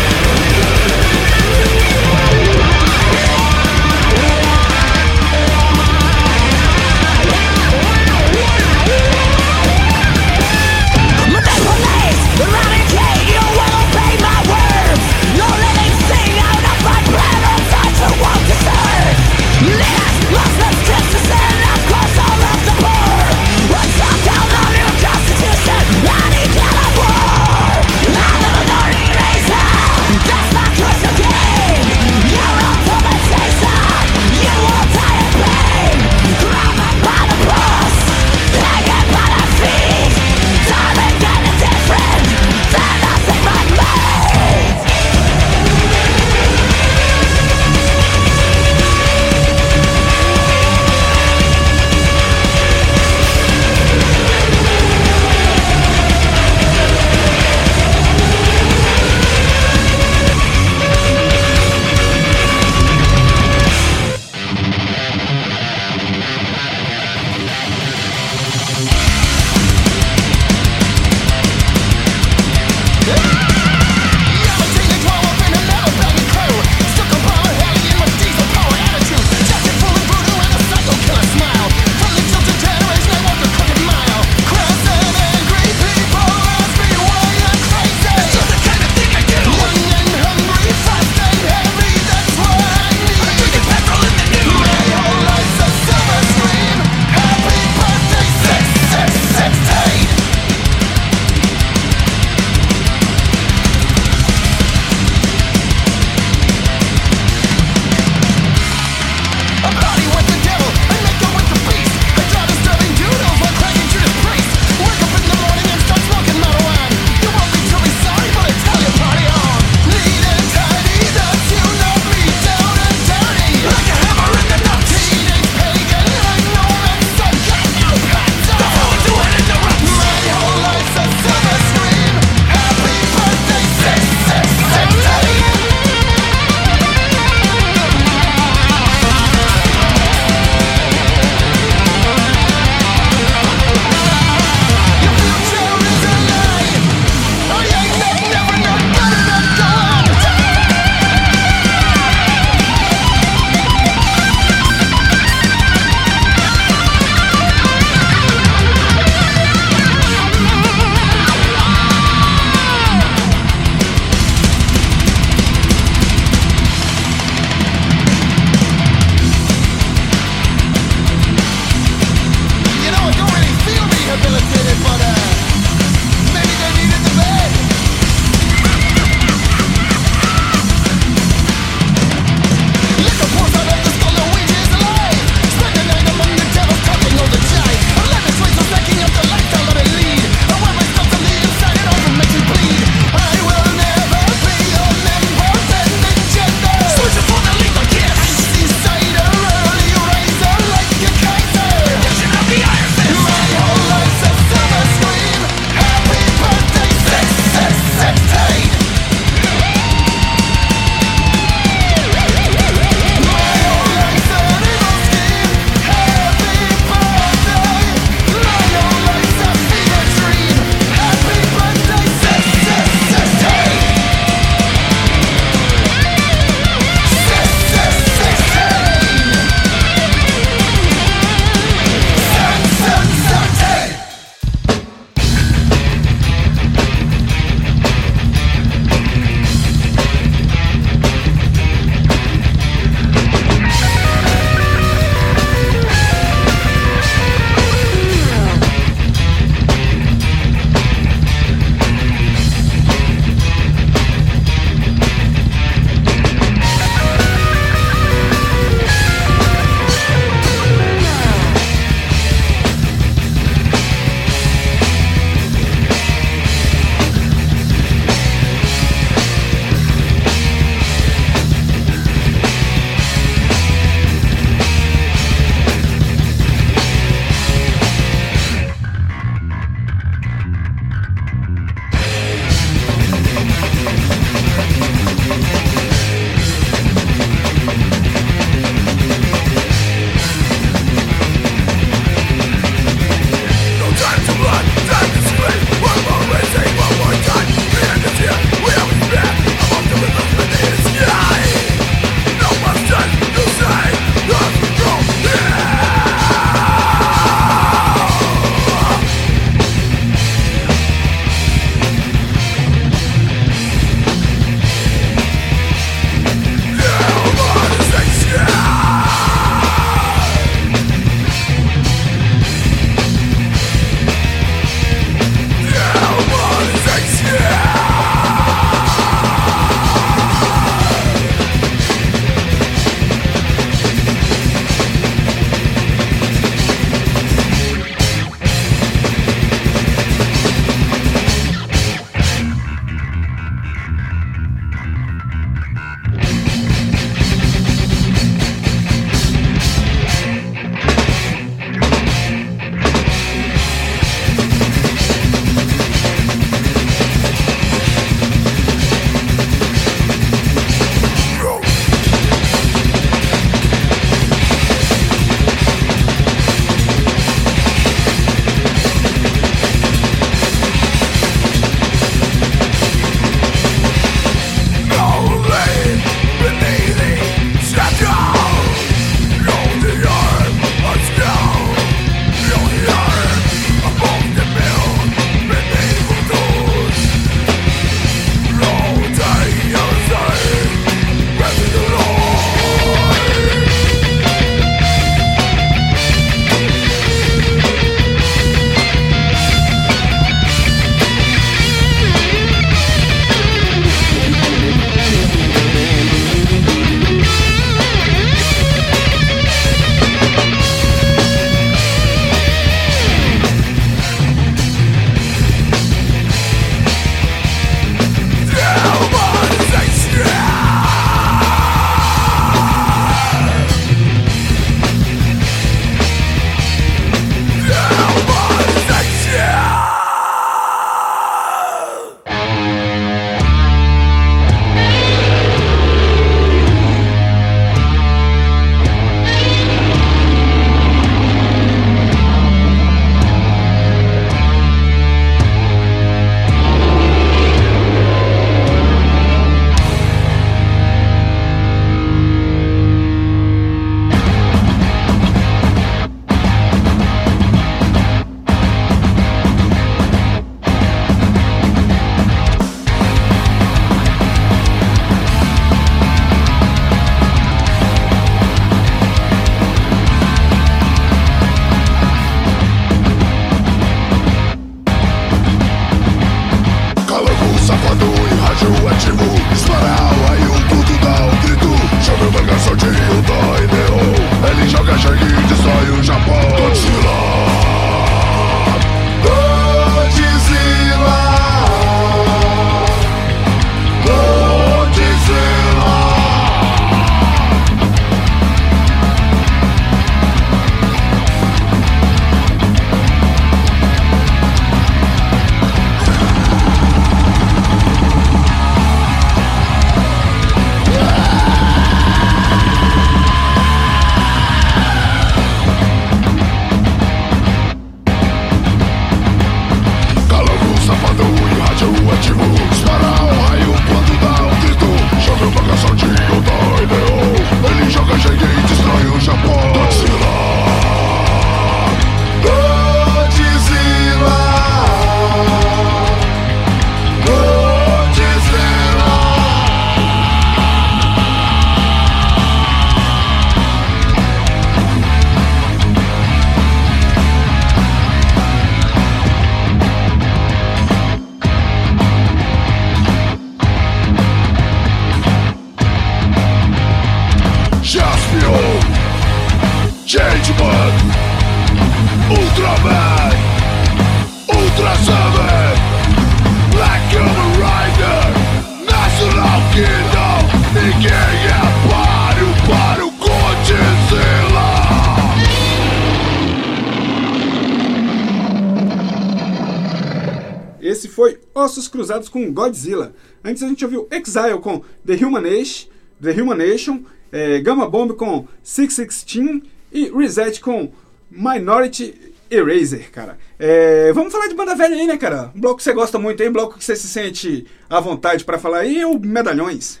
Cruzados com Godzilla. Antes a gente ouviu Exile com The Human Age, The Human Nation, eh, Gamma Bomb com 616 e Reset com Minority Eraser, cara. Eh, vamos falar de banda velha aí, né, cara? Um bloco que você gosta muito aí, um bloco que você se sente à vontade pra falar aí é o Medalhões.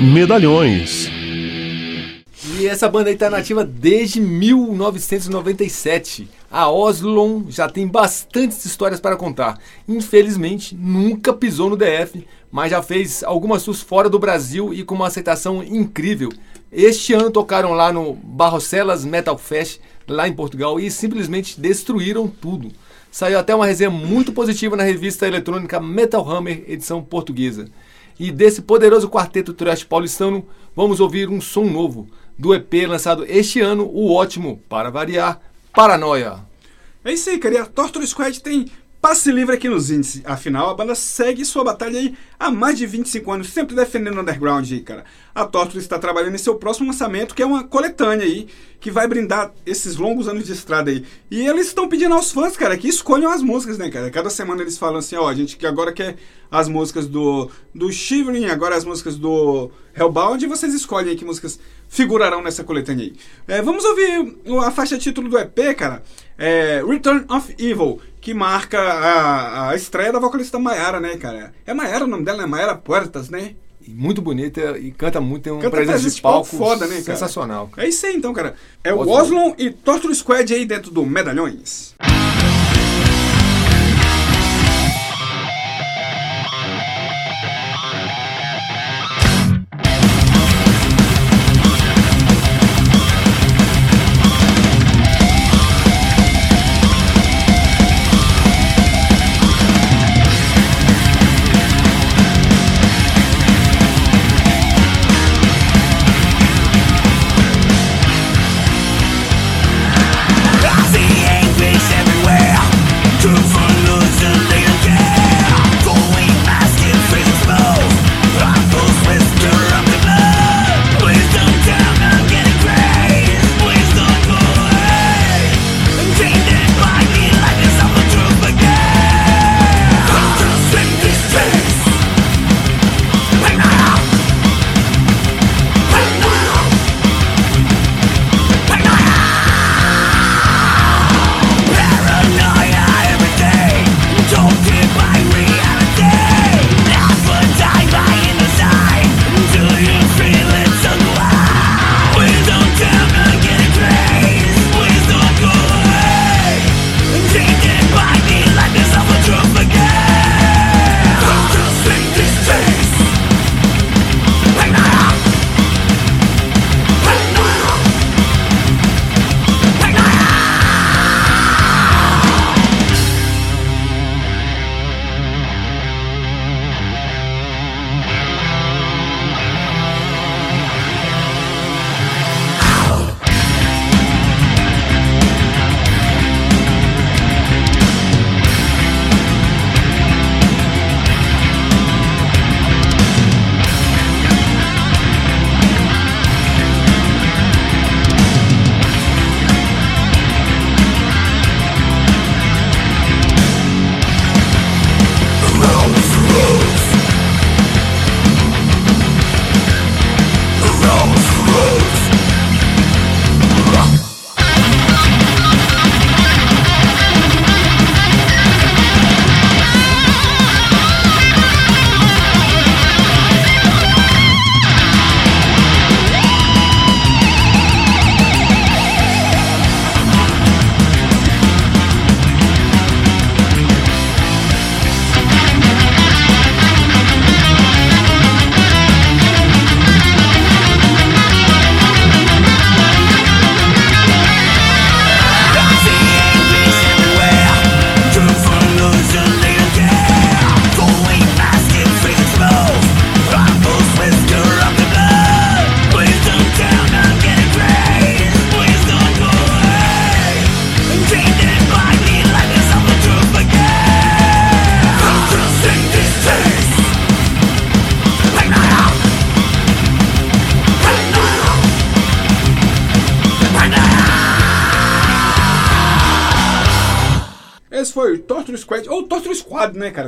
Medalhões. E essa banda aí tá nativa desde 1997. A Oslon já tem bastantes histórias para contar. Infelizmente, nunca pisou no DF, mas já fez algumas tours fora do Brasil e com uma aceitação incrível. Este ano tocaram lá no Barrocelas Metal Fest, lá em Portugal, e simplesmente destruíram tudo. Saiu até uma resenha muito positiva na revista eletrônica Metal Hammer, edição portuguesa. E desse poderoso quarteto thrash paulistano, vamos ouvir um som novo do EP lançado este ano, o ótimo, para variar, Paranoia. É isso aí, cara. A Torture Squad tem passe livre aqui nos índices. Afinal, a banda segue sua batalha aí há mais de 25 anos, sempre defendendo o underground aí, cara. A Torture está trabalhando em seu próximo lançamento, que é uma coletânea aí, que vai brindar esses longos anos de estrada aí. E eles estão pedindo aos fãs, cara, que escolham as músicas, né, cara? Cada semana eles falam assim, ó, a gente que agora quer as músicas do, do Shivering, agora as músicas do Hellbound, e vocês escolhem aí que músicas figurarão nessa coletânea aí. É, vamos ouvir a faixa título do EP, cara. É Return of Evil, que marca a, a estreia da vocalista Mayara, né, cara? É Mayara o nome dela, né? Mayara Puertas, né? E muito bonita e canta muito, tem uma Canta presença de palco, foda, né, cara? sensacional. É isso aí então, cara. É o Oslon. E Torture Squad aí dentro do Medalhões. I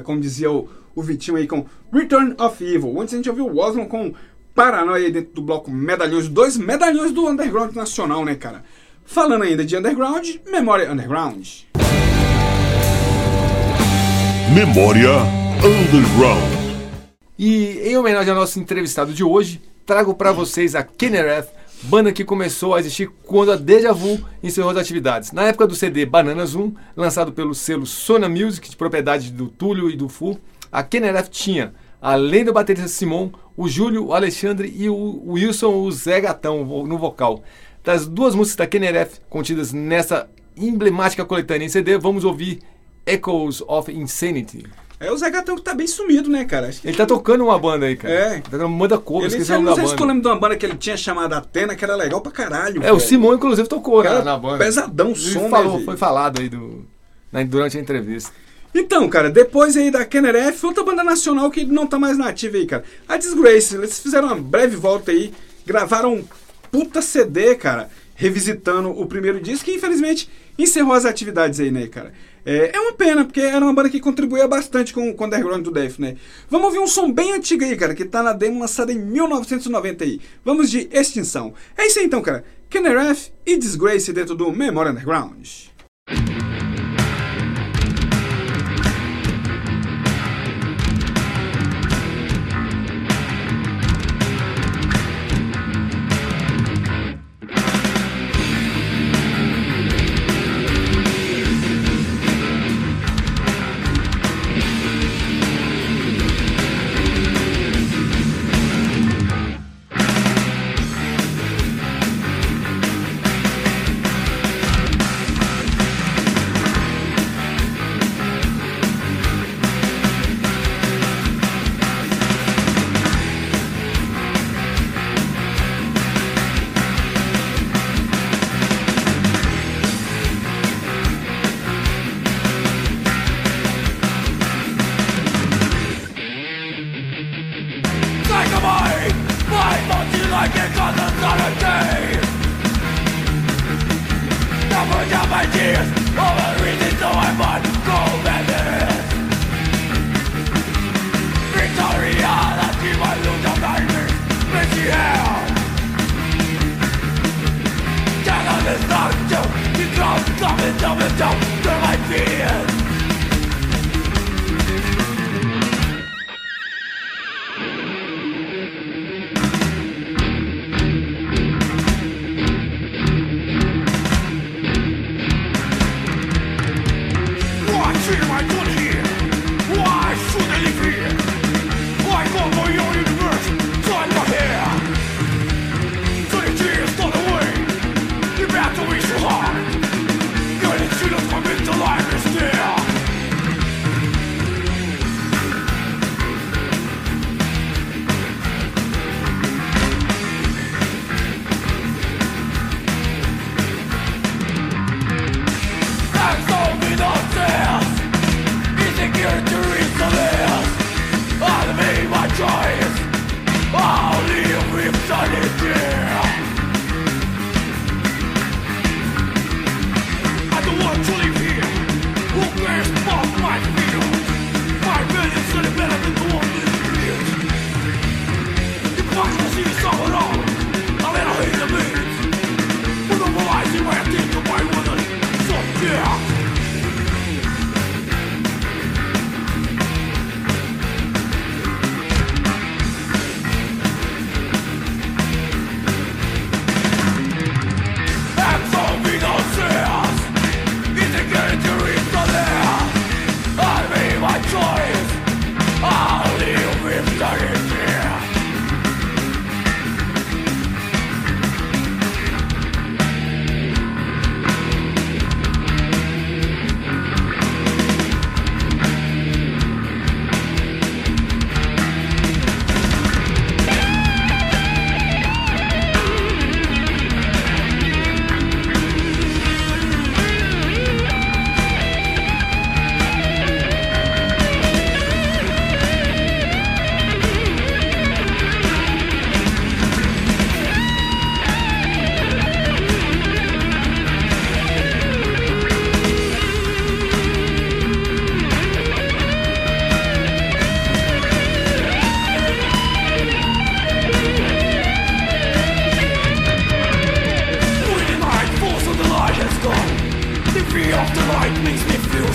Como dizia o, o Vitinho aí com Return of Evil. Antes a gente ouviu o Osmond com Paranoia aí dentro do bloco Medalhões. Dois medalhões do Underground Nacional, né, cara? Falando ainda de Underground, Memória Underground. Memória Underground. E em homenagem ao nosso entrevistado de hoje, trago para vocês a Kennereth, banda que começou a existir quando a Deja Vu encerrou as atividades. Na época do CD Bananas 1, lançado pelo selo Sona Music, de propriedade do Túlio e do Fu, a Kennereth tinha, além do baterista Simon, o Júlio, o Alexandre e o Wilson, o Zé Gatão no vocal. Das duas músicas da Kennereth contidas nessa emblemática coletânea em CD, vamos ouvir Echoes of Insanity. É o Zé Gatão que tá bem sumido, né, cara? Acho que Ele tá tocando uma banda aí, cara. É. Tá tocando uma banda cover, Ele, esqueci o nome não sei se tu banda. lembra de uma banda que ele tinha chamada Atena, que era legal pra caralho. É, o velho. Simon, inclusive, tocou na, Cara, na banda. pesadão o som, né, falou, velho? Foi falado aí do, na- durante a entrevista. Então, cara, depois aí da Kenner F, outra banda nacional que não tá mais nativa aí, cara. A Disgrace, eles fizeram uma breve volta aí, gravaram um puta CD, cara, revisitando o primeiro disco e infelizmente encerrou as atividades aí, né, cara. É, é uma pena, porque era uma banda que contribuía bastante com, com o underground do Death, né? Vamos ouvir um som bem antigo aí, cara, que tá na demo lançada em 1990 aí. Vamos de Extinção. É isso aí então, cara. Kenner F e Disgrace dentro do Memória Underground.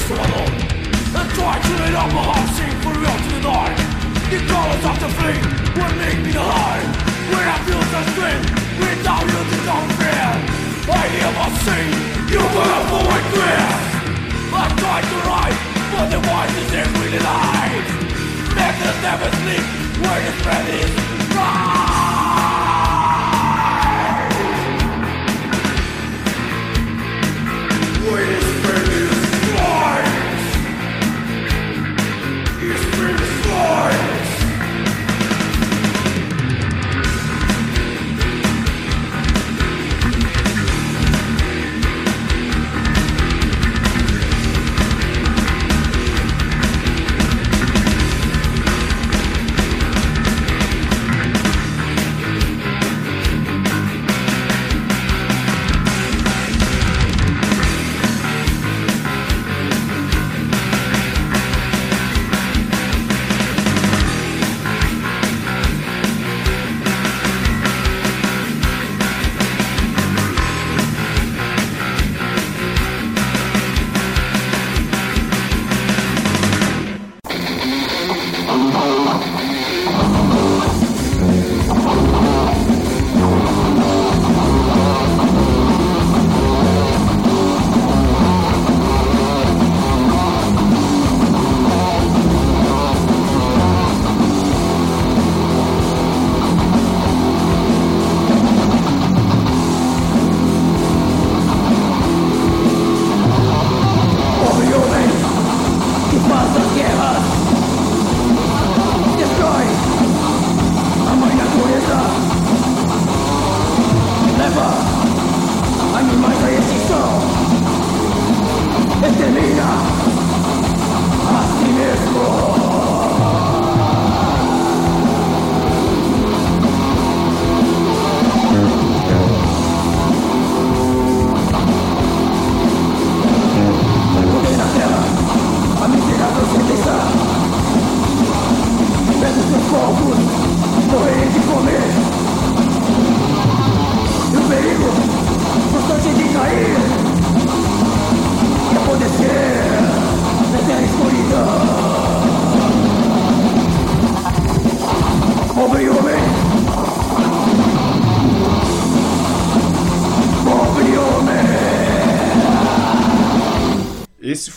Feel. And try to let up my heart sing for real to the. The colors of the flame will make me the. When I feel so strange, without you to don't fear. I hear my sing, you will for my grass. I try to write, but the voices ain't really light. Make us never sleep, where the threat is right.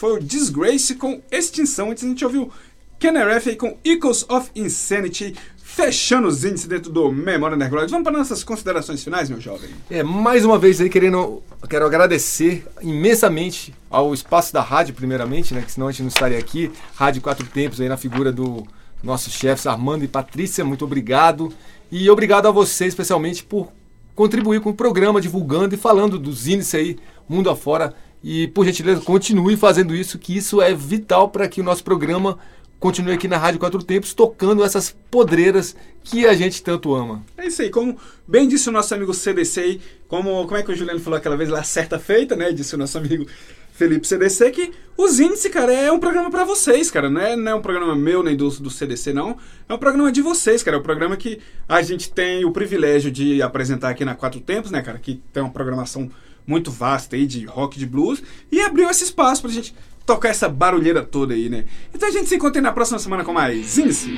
Foi o Disgrace com Extinção. Antes a gente ouviu Kenneref aí com Echoes of Insanity, fechando os índices dentro do Memória Nergloid. Vamos para nossas considerações finais, meu jovem? É, mais uma vez aí querendo, quero agradecer imensamente ao espaço da rádio, primeiramente, né? Que senão a gente não estaria aqui. Rádio Quatro Tempos aí na figura do nossos chefes Armando e Patrícia, muito obrigado. E obrigado a você, especialmente, por contribuir com o programa, divulgando e falando dos índices aí, mundo afora. E, por gentileza, continue fazendo isso, que isso é vital para que o nosso programa continue aqui na Rádio Quatro Tempos, tocando essas podreiras que a gente tanto ama. É isso aí, como bem disse o nosso amigo CDC, como, como é que o Juliano falou aquela vez lá, certa feita, né? Disse o nosso amigo Felipe CDC, que os índices, cara, é um programa pra vocês, cara. Não é, não é um programa meu nem do, do CDC, não. É um programa de vocês, cara. É um programa que a gente tem o privilégio de apresentar aqui na Quatro Tempos, né, cara? Que tem uma programação muito vasta aí de rock, de blues. E abriu esse espaço pra gente tocar essa barulheira toda aí, né? Então a gente se encontra na próxima semana com mais índice.